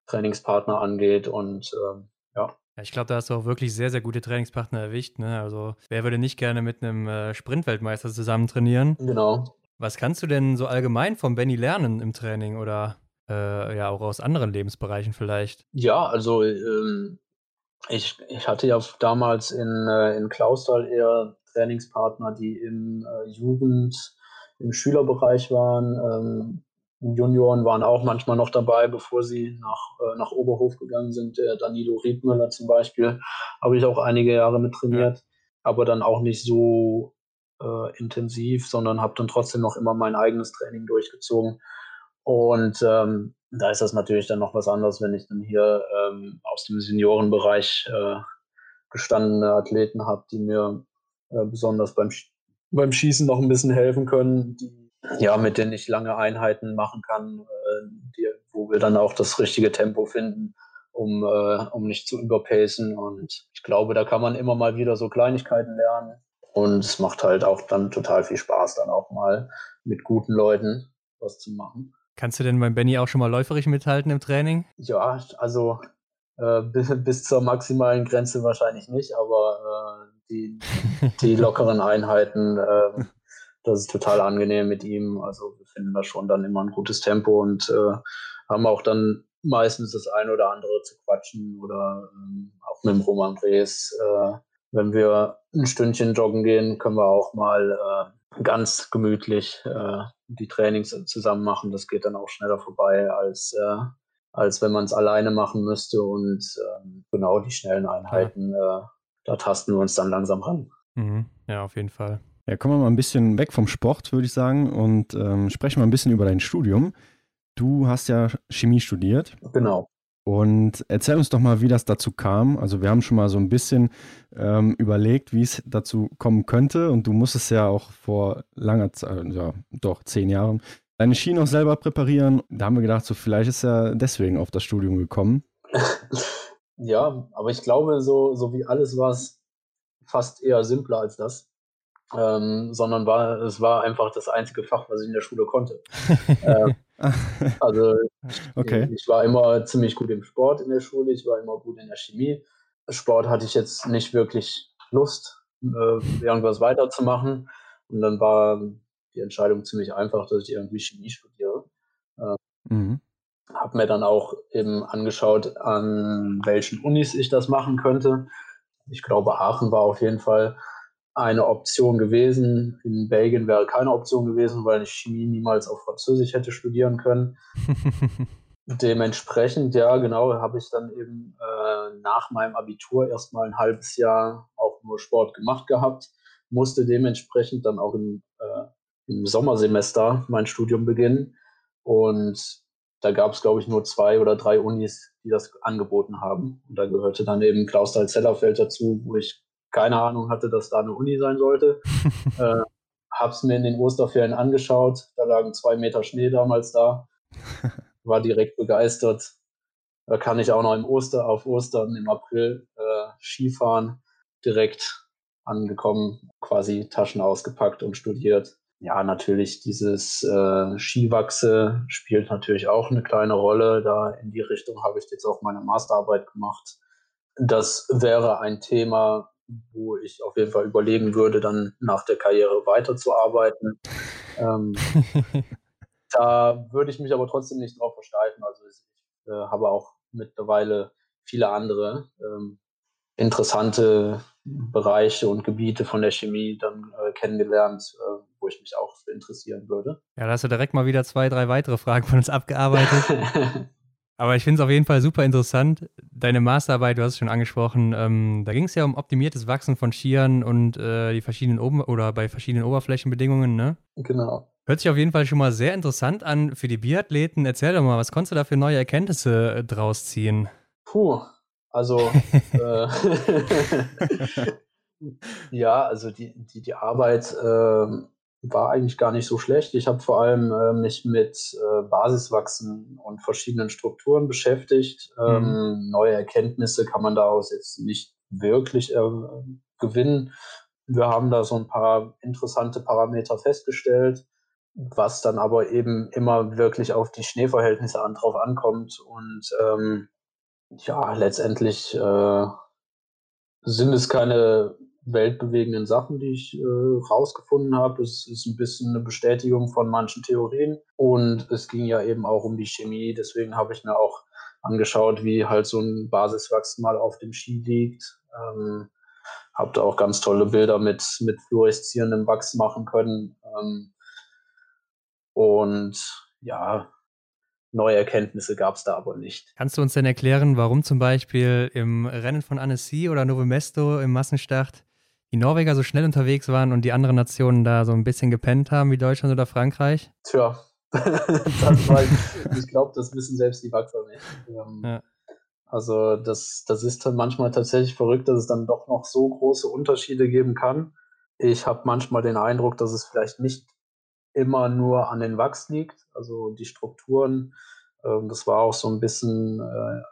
Trainingspartner angeht und ähm, ja, Ja, ich glaube, da hast du auch wirklich sehr, sehr gute Trainingspartner erwischt. Ne? Also, wer würde nicht gerne mit einem äh, Sprintweltmeister zusammen trainieren? Genau. Was kannst du denn so allgemein von Benny lernen im Training oder äh, ja auch aus anderen Lebensbereichen vielleicht? Ja, also ähm, ich, ich hatte ja damals in, äh, in Klausthal eher Trainingspartner, die im äh, Jugend, im Schülerbereich waren. Ähm, Junioren waren auch manchmal noch dabei, bevor sie nach, äh, nach Oberhof gegangen sind. Der Danilo Riedmüller zum Beispiel habe ich auch einige Jahre mit trainiert, aber dann auch nicht so äh, intensiv, sondern habe dann trotzdem noch immer mein eigenes Training durchgezogen. Und ähm, da ist das natürlich dann noch was anderes, wenn ich dann hier ähm, aus dem Seniorenbereich äh, gestandene Athleten habe, die mir äh, besonders beim, beim Schießen noch ein bisschen helfen können, die, ja, mit denen ich lange Einheiten machen kann, äh, die, wo wir dann auch das richtige Tempo finden, um, äh, um nicht zu überpacen. Und ich glaube, da kann man immer mal wieder so Kleinigkeiten lernen. Und es macht halt auch dann total viel Spaß, dann auch mal mit guten Leuten was zu machen. Kannst du denn beim Benny auch schon mal läuferisch mithalten im Training? Ja, also äh, bis, bis, zur maximalen Grenze wahrscheinlich nicht, aber äh, die, die lockeren Einheiten, äh, das ist total angenehm mit ihm. Also wir finden da schon dann immer ein gutes Tempo und äh, haben auch dann meistens das eine oder andere zu quatschen oder ähm, auch mit dem Roman Brees. Äh, wenn wir ein Stündchen joggen gehen, können wir auch mal äh, ganz gemütlich äh, die Trainings zusammen machen. Das geht dann auch schneller vorbei, als, äh, als wenn man es alleine machen müsste. Und ähm, genau die schnellen Einheiten, ja. da tasten wir uns dann langsam ran. Mhm. Ja, auf jeden Fall. Ja, kommen wir mal ein bisschen weg vom Sport, würde ich sagen, und ähm, sprechen wir ein bisschen über dein Studium. Du hast ja Chemie studiert. Genau. Und erzähl uns doch mal, wie das dazu kam. Also wir haben schon mal so ein bisschen ähm, überlegt, wie es dazu kommen könnte. Und du musstest ja auch vor langer Zeit, ja doch zehn Jahren, deine Ski noch selber präparieren. Da haben wir gedacht, so vielleicht ist er deswegen auf das Studium gekommen. ja, aber ich glaube, so, so wie alles war es fast eher simpler als das. Ähm, sondern war, es war einfach das einzige Fach, was ich in der Schule konnte. ähm, also okay. ich, ich war immer ziemlich gut im Sport in der Schule, ich war immer gut in der Chemie. Sport hatte ich jetzt nicht wirklich Lust, äh, irgendwas weiterzumachen. Und dann war die Entscheidung ziemlich einfach, dass ich irgendwie Chemie studiere. Äh, mhm. Habe mir dann auch eben angeschaut, an welchen Unis ich das machen könnte. Ich glaube, Aachen war auf jeden Fall eine Option gewesen. In Belgien wäre keine Option gewesen, weil ich Chemie niemals auf Französisch hätte studieren können. Dementsprechend, ja, genau, habe ich dann eben äh, nach meinem Abitur erstmal ein halbes Jahr auch nur Sport gemacht gehabt, musste dementsprechend dann auch im, äh, im Sommersemester mein Studium beginnen. Und da gab es, glaube ich, nur zwei oder drei Unis, die das angeboten haben. Und da gehörte dann eben Klausthal-Zellerfeld dazu, wo ich keine Ahnung hatte, dass da eine Uni sein sollte. äh, hab's mir in den Osterferien angeschaut. Da lagen zwei Meter Schnee damals da. War direkt begeistert. Da kann ich auch noch im Oster, auf Ostern im April äh, Skifahren. Direkt angekommen, quasi Taschen ausgepackt und studiert. Ja, natürlich dieses äh, Skiwachse spielt natürlich auch eine kleine Rolle. Da in die Richtung habe ich jetzt auch meine Masterarbeit gemacht. Das wäre ein Thema, wo ich auf jeden Fall überlegen würde, dann nach der Karriere weiterzuarbeiten. ähm, da würde ich mich aber trotzdem nicht drauf versteifen. Also ich äh, habe auch mittlerweile viele andere ähm, interessante Bereiche und Gebiete von der Chemie dann äh, kennengelernt, äh, wo ich mich auch interessieren würde. Ja, da hast du direkt mal wieder zwei, drei weitere Fragen von uns abgearbeitet. Aber ich finde es auf jeden Fall super interessant. Deine Masterarbeit, du hast es schon angesprochen, ähm, da ging es ja um optimiertes Wachsen von Skiern und äh, die verschiedenen Oben oder bei verschiedenen Oberflächenbedingungen, ne? Genau. Hört sich auf jeden Fall schon mal sehr interessant an für die Biathleten. Erzähl doch mal, was konntest du da für neue Erkenntnisse äh, draus ziehen? Puh, also äh, ja, also die, die, die Arbeit äh, war eigentlich gar nicht so schlecht. Ich habe vor allem äh, mich mit äh, Basiswachsen und verschiedenen Strukturen beschäftigt. Ähm, mhm. Neue Erkenntnisse kann man daraus jetzt nicht wirklich äh, gewinnen. Wir haben da so ein paar interessante Parameter festgestellt, was dann aber eben immer wirklich auf die Schneeverhältnisse an, drauf ankommt. Und ähm, ja, letztendlich äh, sind es keine weltbewegenden Sachen, die ich äh, rausgefunden habe. Es ist ein bisschen eine Bestätigung von manchen Theorien und es ging ja eben auch um die Chemie. Deswegen habe ich mir auch angeschaut, wie halt so ein Basiswachs mal auf dem Ski liegt. Ähm, habe da auch ganz tolle Bilder mit, mit fluoreszierendem Wachs machen können. Ähm, und ja, neue Erkenntnisse gab es da aber nicht. Kannst du uns denn erklären, warum zum Beispiel im Rennen von Annecy oder Novo Mesto im Massenstart die Norweger so schnell unterwegs waren und die anderen Nationen da so ein bisschen gepennt haben wie Deutschland oder Frankreich? Tja, war, ich glaube, das wissen selbst die Wachser nicht. Ähm, ja. Also das, das ist dann manchmal tatsächlich verrückt, dass es dann doch noch so große Unterschiede geben kann. Ich habe manchmal den Eindruck, dass es vielleicht nicht immer nur an den Wachs liegt, also die Strukturen. Ähm, das war auch so ein bisschen äh,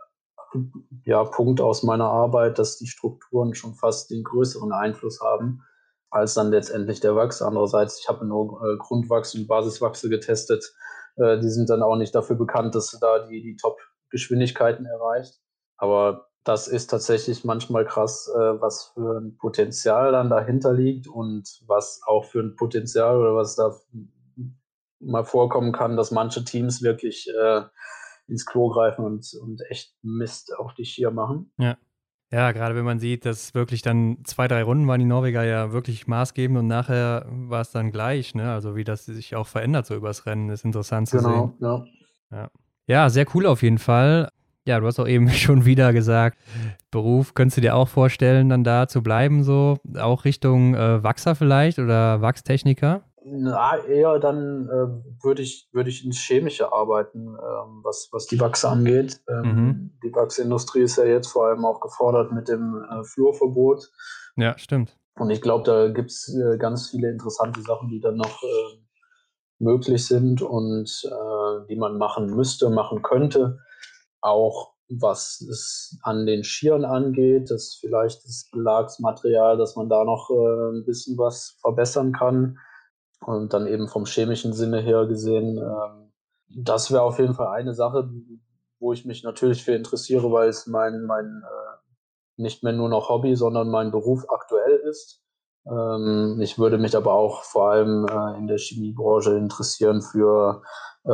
ja, Punkt aus meiner Arbeit, dass die Strukturen schon fast den größeren Einfluss haben als dann letztendlich der Wachs. Andererseits, ich habe nur äh, Grundwachs und Basiswachse getestet. Äh, die sind dann auch nicht dafür bekannt, dass du da die, die Top-Geschwindigkeiten erreicht. Aber das ist tatsächlich manchmal krass, äh, was für ein Potenzial dann dahinter liegt und was auch für ein Potenzial oder was da mal vorkommen kann, dass manche Teams wirklich äh, ins Klo greifen und, und echt Mist auf die Skier machen. Ja. Ja, gerade wenn man sieht, dass wirklich dann zwei, drei Runden waren die Norweger ja wirklich maßgebend und nachher war es dann gleich, ne? Also wie das sich auch verändert so übers Rennen, ist interessant zu genau, sehen. Genau, ja. ja. Ja, sehr cool auf jeden Fall. Ja, du hast auch eben schon wieder gesagt, Beruf, könntest du dir auch vorstellen, dann da zu bleiben, so auch Richtung äh, Wachser vielleicht oder Wachstechniker? Na, eher dann äh, würde ich, würd ich ins Chemische arbeiten, ähm, was, was die Wachse angeht. Ähm, mhm. Die Wachsindustrie ist ja jetzt vor allem auch gefordert mit dem äh, Flurverbot. Ja, stimmt. Und ich glaube, da gibt es äh, ganz viele interessante Sachen, die dann noch äh, möglich sind und äh, die man machen müsste, machen könnte. Auch was es an den Schieren angeht, dass vielleicht das Belagsmaterial, dass man da noch äh, ein bisschen was verbessern kann und dann eben vom chemischen Sinne her gesehen, ähm, das wäre auf jeden Fall eine Sache, wo ich mich natürlich für interessiere, weil es mein, mein äh, nicht mehr nur noch Hobby, sondern mein Beruf aktuell ist. Ähm, ich würde mich aber auch vor allem äh, in der Chemiebranche interessieren für äh,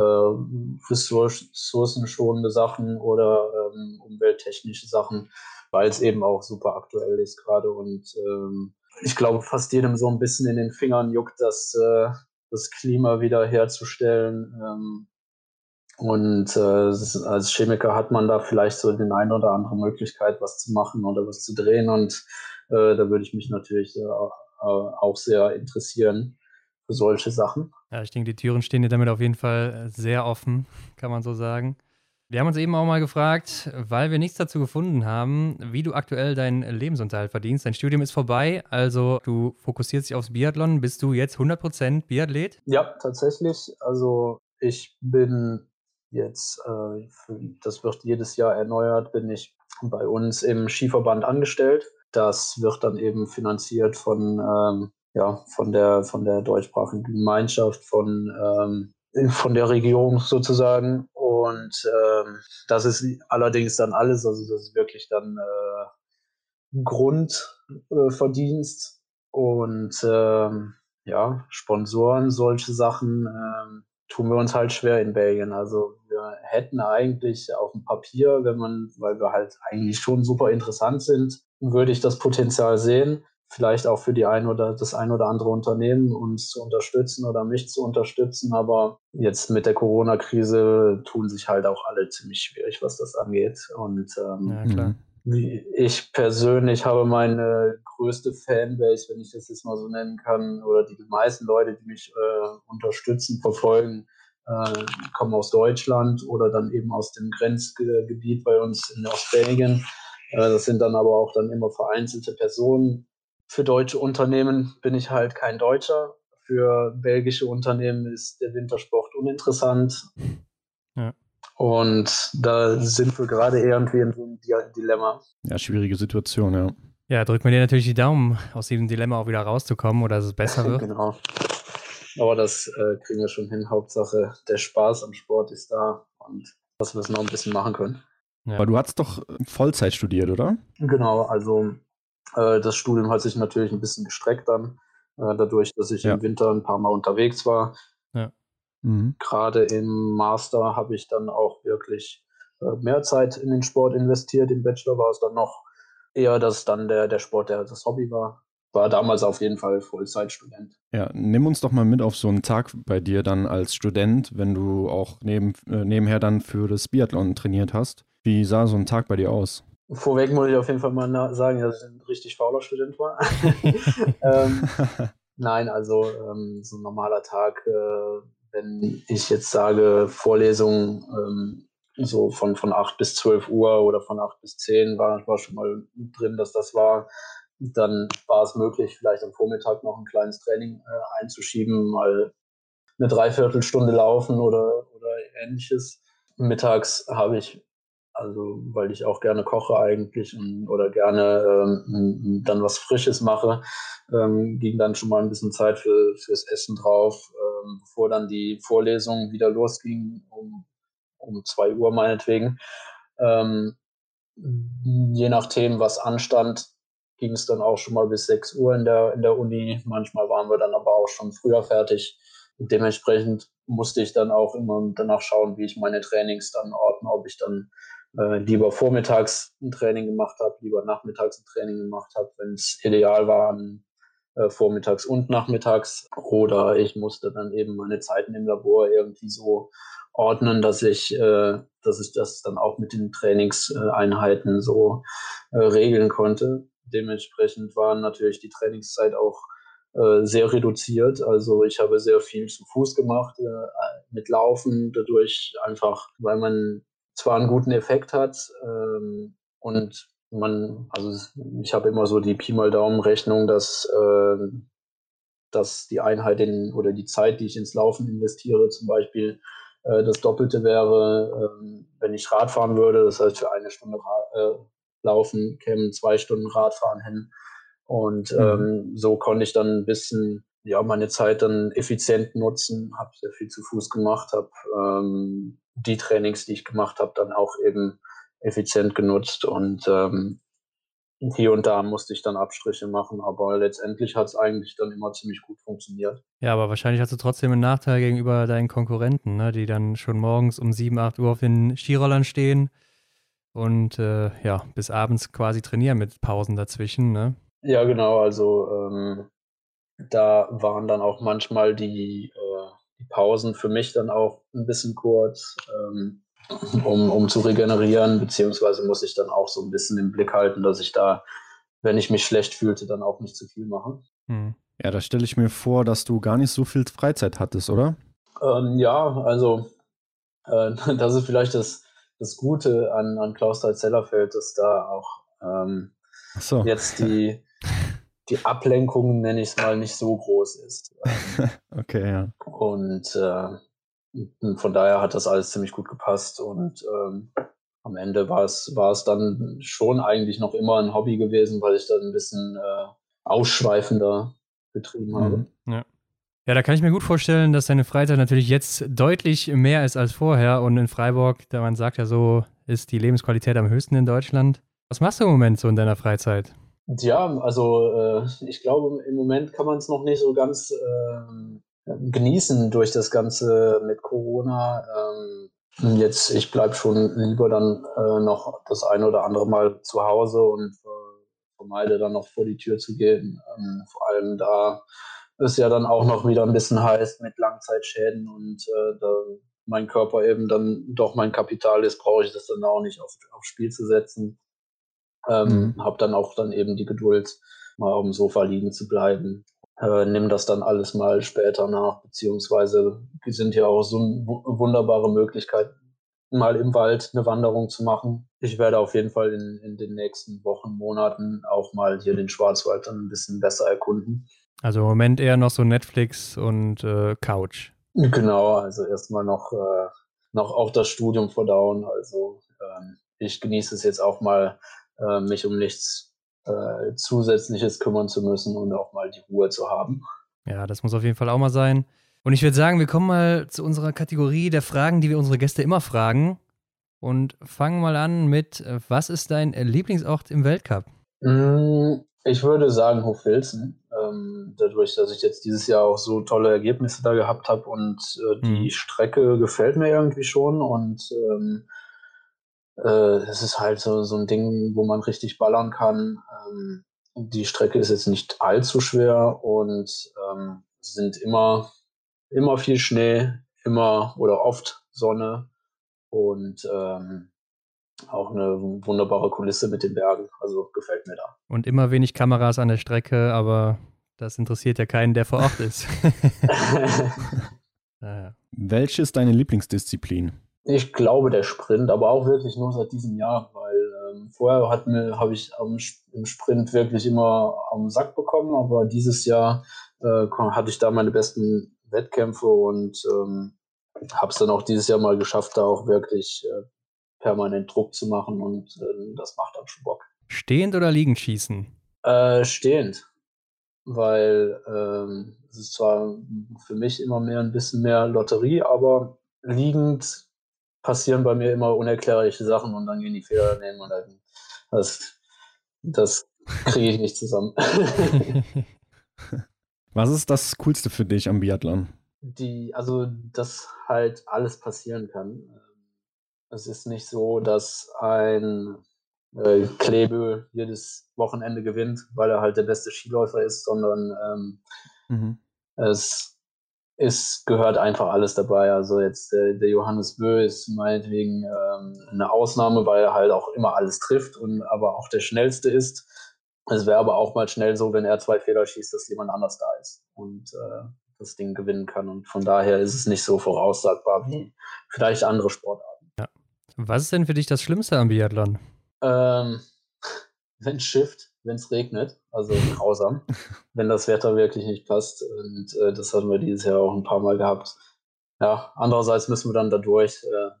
ressourcenschonende Sachen oder ähm, umwelttechnische Sachen, weil es eben auch super aktuell ist gerade und ähm, ich glaube, fast jedem so ein bisschen in den Fingern juckt, das, äh, das Klima wieder herzustellen. Ähm, und äh, als Chemiker hat man da vielleicht so den ein oder andere Möglichkeit, was zu machen oder was zu drehen. Und äh, da würde ich mich natürlich äh, auch sehr interessieren für solche Sachen. Ja, ich denke, die Türen stehen dir damit auf jeden Fall sehr offen, kann man so sagen. Wir haben uns eben auch mal gefragt, weil wir nichts dazu gefunden haben, wie du aktuell deinen Lebensunterhalt verdienst. Dein Studium ist vorbei, also du fokussierst dich aufs Biathlon. Bist du jetzt 100% Biathlet? Ja, tatsächlich. Also ich bin jetzt, äh, für, das wird jedes Jahr erneuert, bin ich bei uns im Skiverband angestellt. Das wird dann eben finanziert von, ähm, ja, von, der, von der deutschsprachigen Gemeinschaft, von, ähm, von der Regierung sozusagen. Und ähm, das ist allerdings dann alles, also das ist wirklich dann äh, Grundverdienst äh, und ähm, ja, Sponsoren, solche Sachen ähm, tun wir uns halt schwer in Belgien. Also wir hätten eigentlich auf dem Papier, wenn man, weil wir halt eigentlich schon super interessant sind, würde ich das Potenzial sehen vielleicht auch für die ein oder das ein oder andere Unternehmen uns zu unterstützen oder mich zu unterstützen. Aber jetzt mit der Corona-Krise tun sich halt auch alle ziemlich schwierig, was das angeht. Und ähm, ja, klar. ich persönlich habe meine größte Fanbase, wenn ich das jetzt mal so nennen kann, oder die meisten Leute, die mich äh, unterstützen, verfolgen, äh, kommen aus Deutschland oder dann eben aus dem Grenzgebiet bei uns in Ostbelgien. Äh, das sind dann aber auch dann immer vereinzelte Personen, für deutsche Unternehmen bin ich halt kein Deutscher. Für belgische Unternehmen ist der Wintersport uninteressant. Ja. Und da sind wir gerade irgendwie in so einem Dilemma. Ja, schwierige Situation, ja. Ja, drückt mir dir natürlich die Daumen, aus diesem Dilemma auch wieder rauszukommen oder dass es besser wird. genau. Aber das äh, kriegen wir schon hin. Hauptsache, der Spaß am Sport ist da und dass wir es noch ein bisschen machen können. Ja. Aber du hast doch Vollzeit studiert, oder? Genau, also Äh, das Studium hat sich natürlich ein bisschen gestreckt dann, äh, dadurch, dass ich ja. im Winter ein paar Mal unterwegs war. Ja. Mhm. Gerade im Master habe ich dann auch wirklich äh, mehr Zeit in den Sport investiert. Im Bachelor war es dann noch eher, dass dann der, der Sport der, das Hobby war. War damals auf jeden Fall Vollzeitstudent. Ja, nimm uns doch mal mit auf so einen Tag bei dir dann als Student, wenn du auch neben, äh, nebenher dann für das Biathlon trainiert hast. Wie sah so ein Tag bei dir aus? Vorweg muss ich auf jeden Fall mal sagen, dass ich ein richtig fauler Student war. ähm, nein, also ähm, so ein normaler Tag, äh, wenn ich jetzt sage, Vorlesung ähm, so von, von 8 bis 12 Uhr oder von 8 bis 10 war, war schon mal drin, dass das war. Dann war es möglich, vielleicht am Vormittag noch ein kleines Training äh, einzuschieben, mal eine Dreiviertelstunde laufen oder, oder ähnliches. Mittags habe ich also, weil ich auch gerne koche eigentlich und, oder gerne ähm, dann was Frisches mache, ähm, ging dann schon mal ein bisschen Zeit für, fürs Essen drauf, ähm, bevor dann die Vorlesung wieder losging, um, um zwei Uhr meinetwegen. Ähm, je nach Themen, was anstand, ging es dann auch schon mal bis 6 Uhr in der, in der Uni. Manchmal waren wir dann aber auch schon früher fertig. Dementsprechend musste ich dann auch immer danach schauen, wie ich meine Trainings dann ordne, ob ich dann äh, lieber vormittags ein Training gemacht habe, lieber nachmittags ein Training gemacht habe, wenn es ideal war, äh, vormittags und nachmittags. Oder ich musste dann eben meine Zeiten im Labor irgendwie so ordnen, dass ich, äh, dass ich das dann auch mit den Trainingseinheiten so äh, regeln konnte. Dementsprechend waren natürlich die Trainingszeit auch äh, sehr reduziert. Also ich habe sehr viel zu Fuß gemacht, äh, mit Laufen, dadurch einfach, weil man zwar einen guten Effekt hat ähm, und man, also ich habe immer so die Pi mal Daumen Rechnung, dass, äh, dass die Einheit in, oder die Zeit, die ich ins Laufen investiere, zum Beispiel äh, das Doppelte wäre, äh, wenn ich Radfahren würde. Das heißt, für eine Stunde Ra äh, Laufen kämen zwei Stunden Radfahren hin. Und mhm. ähm, so konnte ich dann ein bisschen ja, meine Zeit dann effizient nutzen, habe sehr viel zu Fuß gemacht, habe ähm, die Trainings, die ich gemacht habe, dann auch eben effizient genutzt und ähm, hier und da musste ich dann Abstriche machen, aber letztendlich hat es eigentlich dann immer ziemlich gut funktioniert. Ja, aber wahrscheinlich hast du trotzdem einen Nachteil gegenüber deinen Konkurrenten, ne, die dann schon morgens um 7, 8 Uhr auf den Skirollern stehen und äh, ja, bis abends quasi trainieren mit Pausen dazwischen, ne? Ja, genau, also ähm, da waren dann auch manchmal die die Pausen für mich dann auch ein bisschen kurz, ähm, um, um zu regenerieren, beziehungsweise muss ich dann auch so ein bisschen im Blick halten, dass ich da, wenn ich mich schlecht fühlte, dann auch nicht zu viel mache. Hm. Ja, da stelle ich mir vor, dass du gar nicht so viel Freizeit hattest, oder? Ähm, ja, also äh, das ist vielleicht das, das Gute an, an Klaus Zellerfeld, dass da auch ähm, so. jetzt die, die Ablenkung, nenne ich es mal, nicht so groß ist. okay, ja. Und äh, von daher hat das alles ziemlich gut gepasst und ähm, am Ende war es, war es dann schon eigentlich noch immer ein Hobby gewesen, weil ich dann ein bisschen äh, ausschweifender betrieben habe. Mhm. Ja. Ja, da kann ich mir gut vorstellen, dass deine Freizeit natürlich jetzt deutlich mehr ist als vorher. Und in Freiburg, da man sagt ja so, ist die Lebensqualität am höchsten in Deutschland. Was machst du im Moment so in deiner Freizeit? Ja, also äh, ich glaube, im Moment kann man es noch nicht so ganz äh, genießen durch das Ganze mit Corona. Ähm, jetzt, ich bleibe schon lieber dann äh, noch das eine oder andere Mal zu Hause und äh, vermeide dann noch vor die Tür zu gehen. Ähm, vor allem da ist ja dann auch noch wieder ein bisschen heiß mit Langzeitschäden und äh, da mein Körper eben dann doch mein Kapital ist, brauche ich das dann auch nicht auf, aufs Spiel zu setzen. Ähm, mhm. Habe dann auch dann eben die Geduld, mal auf dem Sofa liegen zu bleiben. Äh, nimm das dann alles mal später nach, beziehungsweise sind ja auch so wunderbare Möglichkeiten, mal im Wald eine Wanderung zu machen. Ich werde auf jeden Fall in, in den nächsten Wochen, Monaten auch mal hier den Schwarzwald dann ein bisschen besser erkunden. Also im Moment eher noch so Netflix und äh, Couch. Genau, also erstmal noch, äh, noch auch das Studium verdauen. Also ähm, ich genieße es jetzt auch mal äh, mich um nichts äh, Zusätzliches kümmern zu müssen und auch mal die Ruhe zu haben. Ja, das muss auf jeden Fall auch mal sein. Und ich würde sagen, wir kommen mal zu unserer Kategorie der Fragen, die wir unsere Gäste immer fragen. Und fangen mal an mit, äh, was ist dein Lieblingsort im Weltcup? Mm, Ich würde sagen Hofwilzen. Ähm, dadurch, dass ich jetzt dieses Jahr auch so tolle Ergebnisse da gehabt habe und äh, die mhm. Strecke gefällt mir irgendwie schon und ähm, äh, es ist halt so, so ein Ding, wo man richtig ballern kann. Ähm, die Strecke ist jetzt nicht allzu schwer und ähm, sind immer, immer viel Schnee, immer oder oft Sonne und ähm, auch eine wunderbare Kulisse mit den Bergen. Also gefällt mir da. Und immer wenig Kameras an der Strecke, aber das interessiert ja keinen, der vor Ort ist. naja. Welche ist deine Lieblingsdisziplin? Ich glaube der Sprint, aber auch wirklich nur seit diesem Jahr, weil ähm, vorher habe ich am, im Sprint wirklich immer am Sack bekommen, aber dieses Jahr äh, hatte ich da meine besten Wettkämpfe und ähm, habe es dann auch dieses Jahr mal geschafft, da auch wirklich äh, permanent Druck zu machen und äh, das macht dann schon Bock. Stehend oder liegend schießen? Äh, stehend, weil ähm, es ist zwar für mich immer mehr ein bisschen mehr Lotterie, aber liegend passieren bei mir immer unerklärliche Sachen und dann gehen die Fehler daneben und dann, das, das kriege ich nicht zusammen. Was ist das Coolste für dich am Biathlon? Die, also, dass halt alles passieren kann. Es ist nicht so, dass ein äh, Klebe jedes Wochenende gewinnt, weil er halt der beste Skiläufer ist, sondern ähm, mhm. es es gehört einfach alles dabei. Also jetzt der, der Johannes Bö ist meinetwegen ähm, eine Ausnahme, weil er halt auch immer alles trifft und aber auch der schnellste ist. Es wäre aber auch mal schnell so, wenn er zwei Fehler schießt, dass jemand anders da ist und äh, das Ding gewinnen kann. Und von daher ist es nicht so voraussagbar wie vielleicht andere Sportarten. Ja. Was ist denn für dich das Schlimmste am Biathlon? Ähm, wenn Shift wenn es regnet. Also grausam, wenn das Wetter wirklich nicht passt. Und äh, das hatten wir dieses Jahr auch ein paar Mal gehabt. Ja, andererseits müssen wir dann da durch. Äh,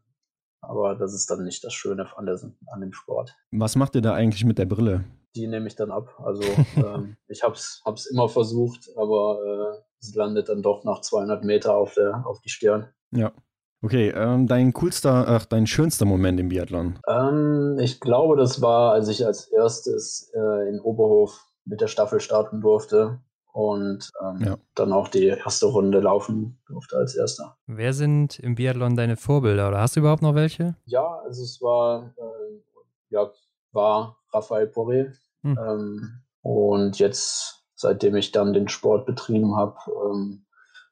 aber das ist dann nicht das Schöne an, der, an dem Sport. Was macht ihr da eigentlich mit der Brille? Die nehme ich dann ab. Also ähm, ich habe es immer versucht, aber äh, es landet dann doch nach 200 Meter auf, der, auf die Stirn. Ja. Okay, ähm, dein coolster, ach, dein schönster Moment im Biathlon? Ähm, ich glaube, das war, als ich als erstes äh, in Oberhof mit der Staffel starten durfte und ähm, ja. dann auch die erste Runde laufen durfte als erster. Wer sind im Biathlon deine Vorbilder oder hast du überhaupt noch welche? Ja, also es war, äh, ja, war Raphael Poré. Hm. Ähm, und jetzt, seitdem ich dann den Sport betrieben habe, ähm,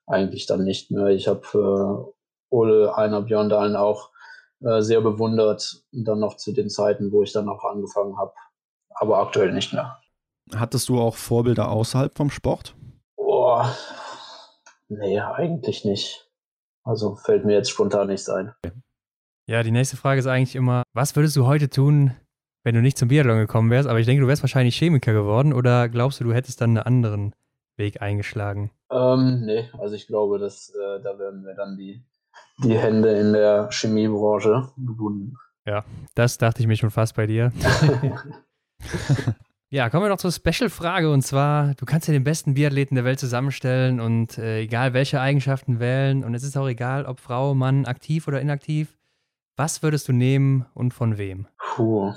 eigentlich dann nicht mehr. Ich habe äh, Ole Einer Björn Dahlen auch äh, sehr bewundert. Und dann noch zu den Zeiten, wo ich dann auch angefangen habe. Aber aktuell nicht mehr. Hattest du auch Vorbilder außerhalb vom Sport? Boah, nee, eigentlich nicht. Also fällt mir jetzt spontan nichts ein. Ja, die nächste Frage ist eigentlich immer, was würdest du heute tun, wenn du nicht zum Biathlon gekommen wärst? Aber ich denke, du wärst wahrscheinlich Chemiker geworden oder glaubst du, du hättest dann einen anderen Weg eingeschlagen? Ähm, nee, also ich glaube, dass äh, da werden wir dann die die Hände in der Chemiebranche gebunden. Ja, das dachte ich mir schon fast bei dir. ja, kommen wir noch zur Special-Frage und zwar: Du kannst dir den besten Biathleten der Welt zusammenstellen und äh, egal welche Eigenschaften wählen und es ist auch egal, ob Frau, Mann, aktiv oder inaktiv. Was würdest du nehmen und von wem? Puh.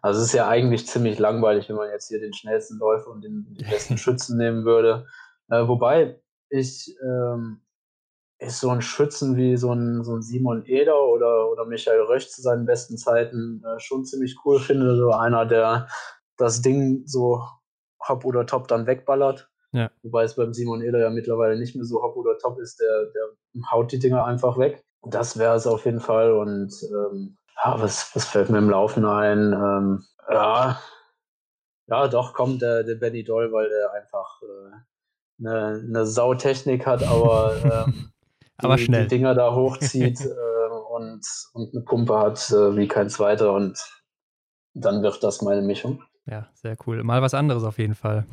Also es ist ja eigentlich ziemlich langweilig, wenn man jetzt hier den schnellsten Läufer und den, den besten Schützen nehmen würde. Äh, wobei ich ähm, ist so ein Schützen wie so ein, so ein Simon Eder oder, oder Michael Röch zu seinen besten Zeiten äh, schon ziemlich cool finde. So einer, der das Ding so hopp oder top dann wegballert. Ja. Wobei es beim Simon Eder ja mittlerweile nicht mehr so hopp oder top ist, der, der haut die Dinger einfach weg. Das wäre es auf jeden Fall. Und ähm, ja, was, was fällt mir im Laufen ein? Ähm, ja, ja, doch kommt der, der Benny Doll, weil der einfach äh, eine, eine Sautechnik hat, aber ähm, aber schnell. die Dinger da hochzieht äh, und, und eine Pumpe hat äh, wie kein zweiter und dann wird das meine Mischung. Ja, sehr cool. Mal was anderes auf jeden Fall.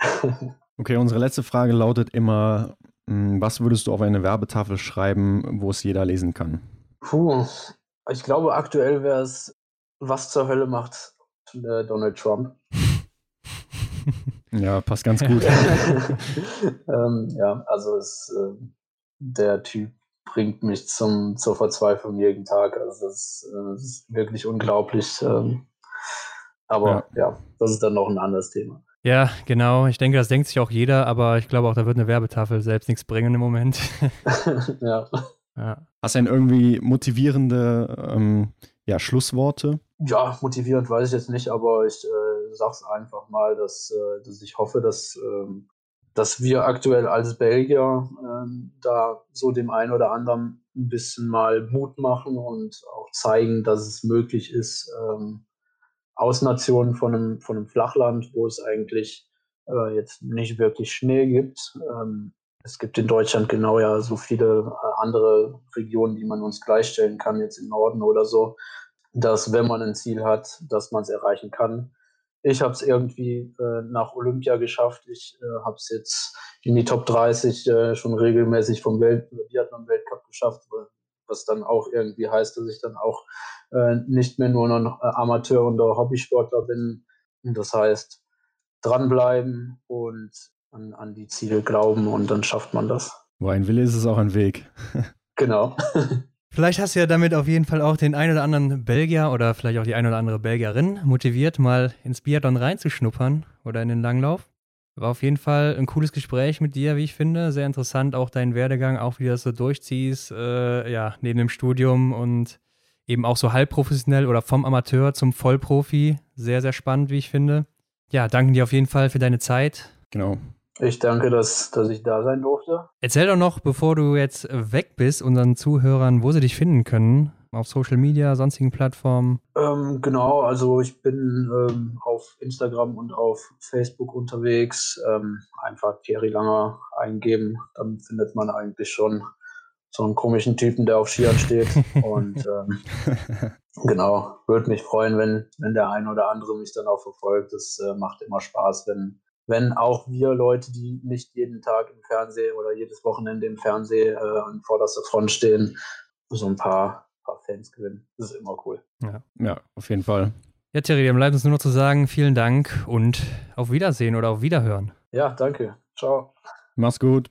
okay, unsere letzte Frage lautet immer, hm, was würdest du auf eine Werbetafel schreiben, wo es jeder lesen kann? Puh, ich glaube aktuell wäre es, was zur Hölle macht äh, Donald Trump. ja, passt ganz gut. ähm, ja, also es äh, der Typ bringt mich zum, zur Verzweiflung jeden Tag. Also das, äh, das ist wirklich unglaublich. Ähm, aber ja. ja. das ist dann noch ein anderes Thema. Ja, genau. Ich denke, das denkt sich auch jeder, aber ich glaube auch, da wird eine Werbetafel selbst nichts bringen im Moment. ja. ja. Hast du denn irgendwie motivierende ähm, ja, Schlussworte? Ja, motivierend weiß ich jetzt nicht, aber ich äh, sag's einfach mal, dass, äh, dass ich hoffe, dass, äh, dass wir aktuell als Belgier ähm, da so dem einen oder anderen ein bisschen mal Mut machen und auch zeigen, dass es möglich ist, ähm, aus Nationen von einem, von einem Flachland, wo es eigentlich äh, jetzt nicht wirklich Schnee gibt. Ähm, es gibt in Deutschland genau ja so viele äh, andere Regionen, die man uns gleichstellen kann, jetzt im Norden oder so, dass wenn man ein Ziel hat, dass man es erreichen kann. Ich habe es irgendwie äh, nach Olympia geschafft. Ich äh, habe es jetzt in die Top 30 äh, schon regelmäßig vom Welt Biathlon-Weltcup geschafft, was dann auch irgendwie heißt, dass ich dann auch äh, nicht mehr nur noch Amateur oder Hobbysportler bin. Und das heißt, dranbleiben und an, an die Ziele glauben und dann schafft man das. Wo ein Wille ist, ist auch ein Weg. genau. Vielleicht hast du ja damit auf jeden Fall auch den ein oder anderen Belgier oder vielleicht auch die ein oder andere Belgierin motiviert, mal ins Biathlon reinzuschnuppern oder in den Langlauf. War auf jeden Fall ein cooles Gespräch mit dir, wie ich finde. Sehr interessant, auch dein Werdegang, auch wie du das so durchziehst, äh, ja, neben dem Studium und eben auch so halbprofessionell oder vom Amateur zum Vollprofi. Sehr, sehr spannend, wie ich finde. Ja, danke dir auf jeden Fall für deine Zeit. Genau. Ich danke, dass, dass ich da sein durfte. Erzähl doch noch, bevor du jetzt weg bist, unseren Zuhörern, wo sie dich finden können. Auf Social Media, sonstigen Plattformen? Ähm, genau, also ich bin ähm, auf Instagram und auf Facebook unterwegs. Ähm, einfach Thierry Langer eingeben, dann findet man eigentlich schon so einen komischen Typen, der auf Skiern steht. und ähm, genau, würde mich freuen, wenn, wenn der ein oder andere mich dann auch verfolgt. Das äh, macht immer Spaß, wenn wenn auch wir Leute, die nicht jeden Tag im Fernsehen oder jedes Wochenende im Fernsehen äh, an vorderster Front stehen, so ein paar, paar Fans gewinnen. Das ist immer cool. Ja, ja auf jeden Fall. Ja, Thierry, dann bleibt uns nur noch zu sagen, vielen Dank und auf Wiedersehen oder auf Wiederhören. Ja, danke. Ciao. Mach's gut.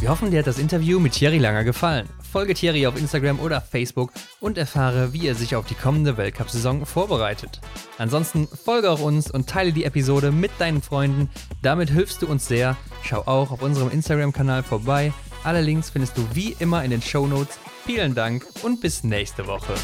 Wir hoffen, dir hat das Interview mit Thierry Langer gefallen. Folge Thierry auf Instagram oder Facebook und erfahre, wie er sich auf die kommende Weltcup-Saison vorbereitet. Ansonsten folge auch uns und teile die Episode mit deinen Freunden. Damit hilfst du uns sehr. Schau auch auf unserem Instagram-Kanal vorbei. Alle Links findest du wie immer in den Show Notes. Vielen Dank und bis nächste Woche.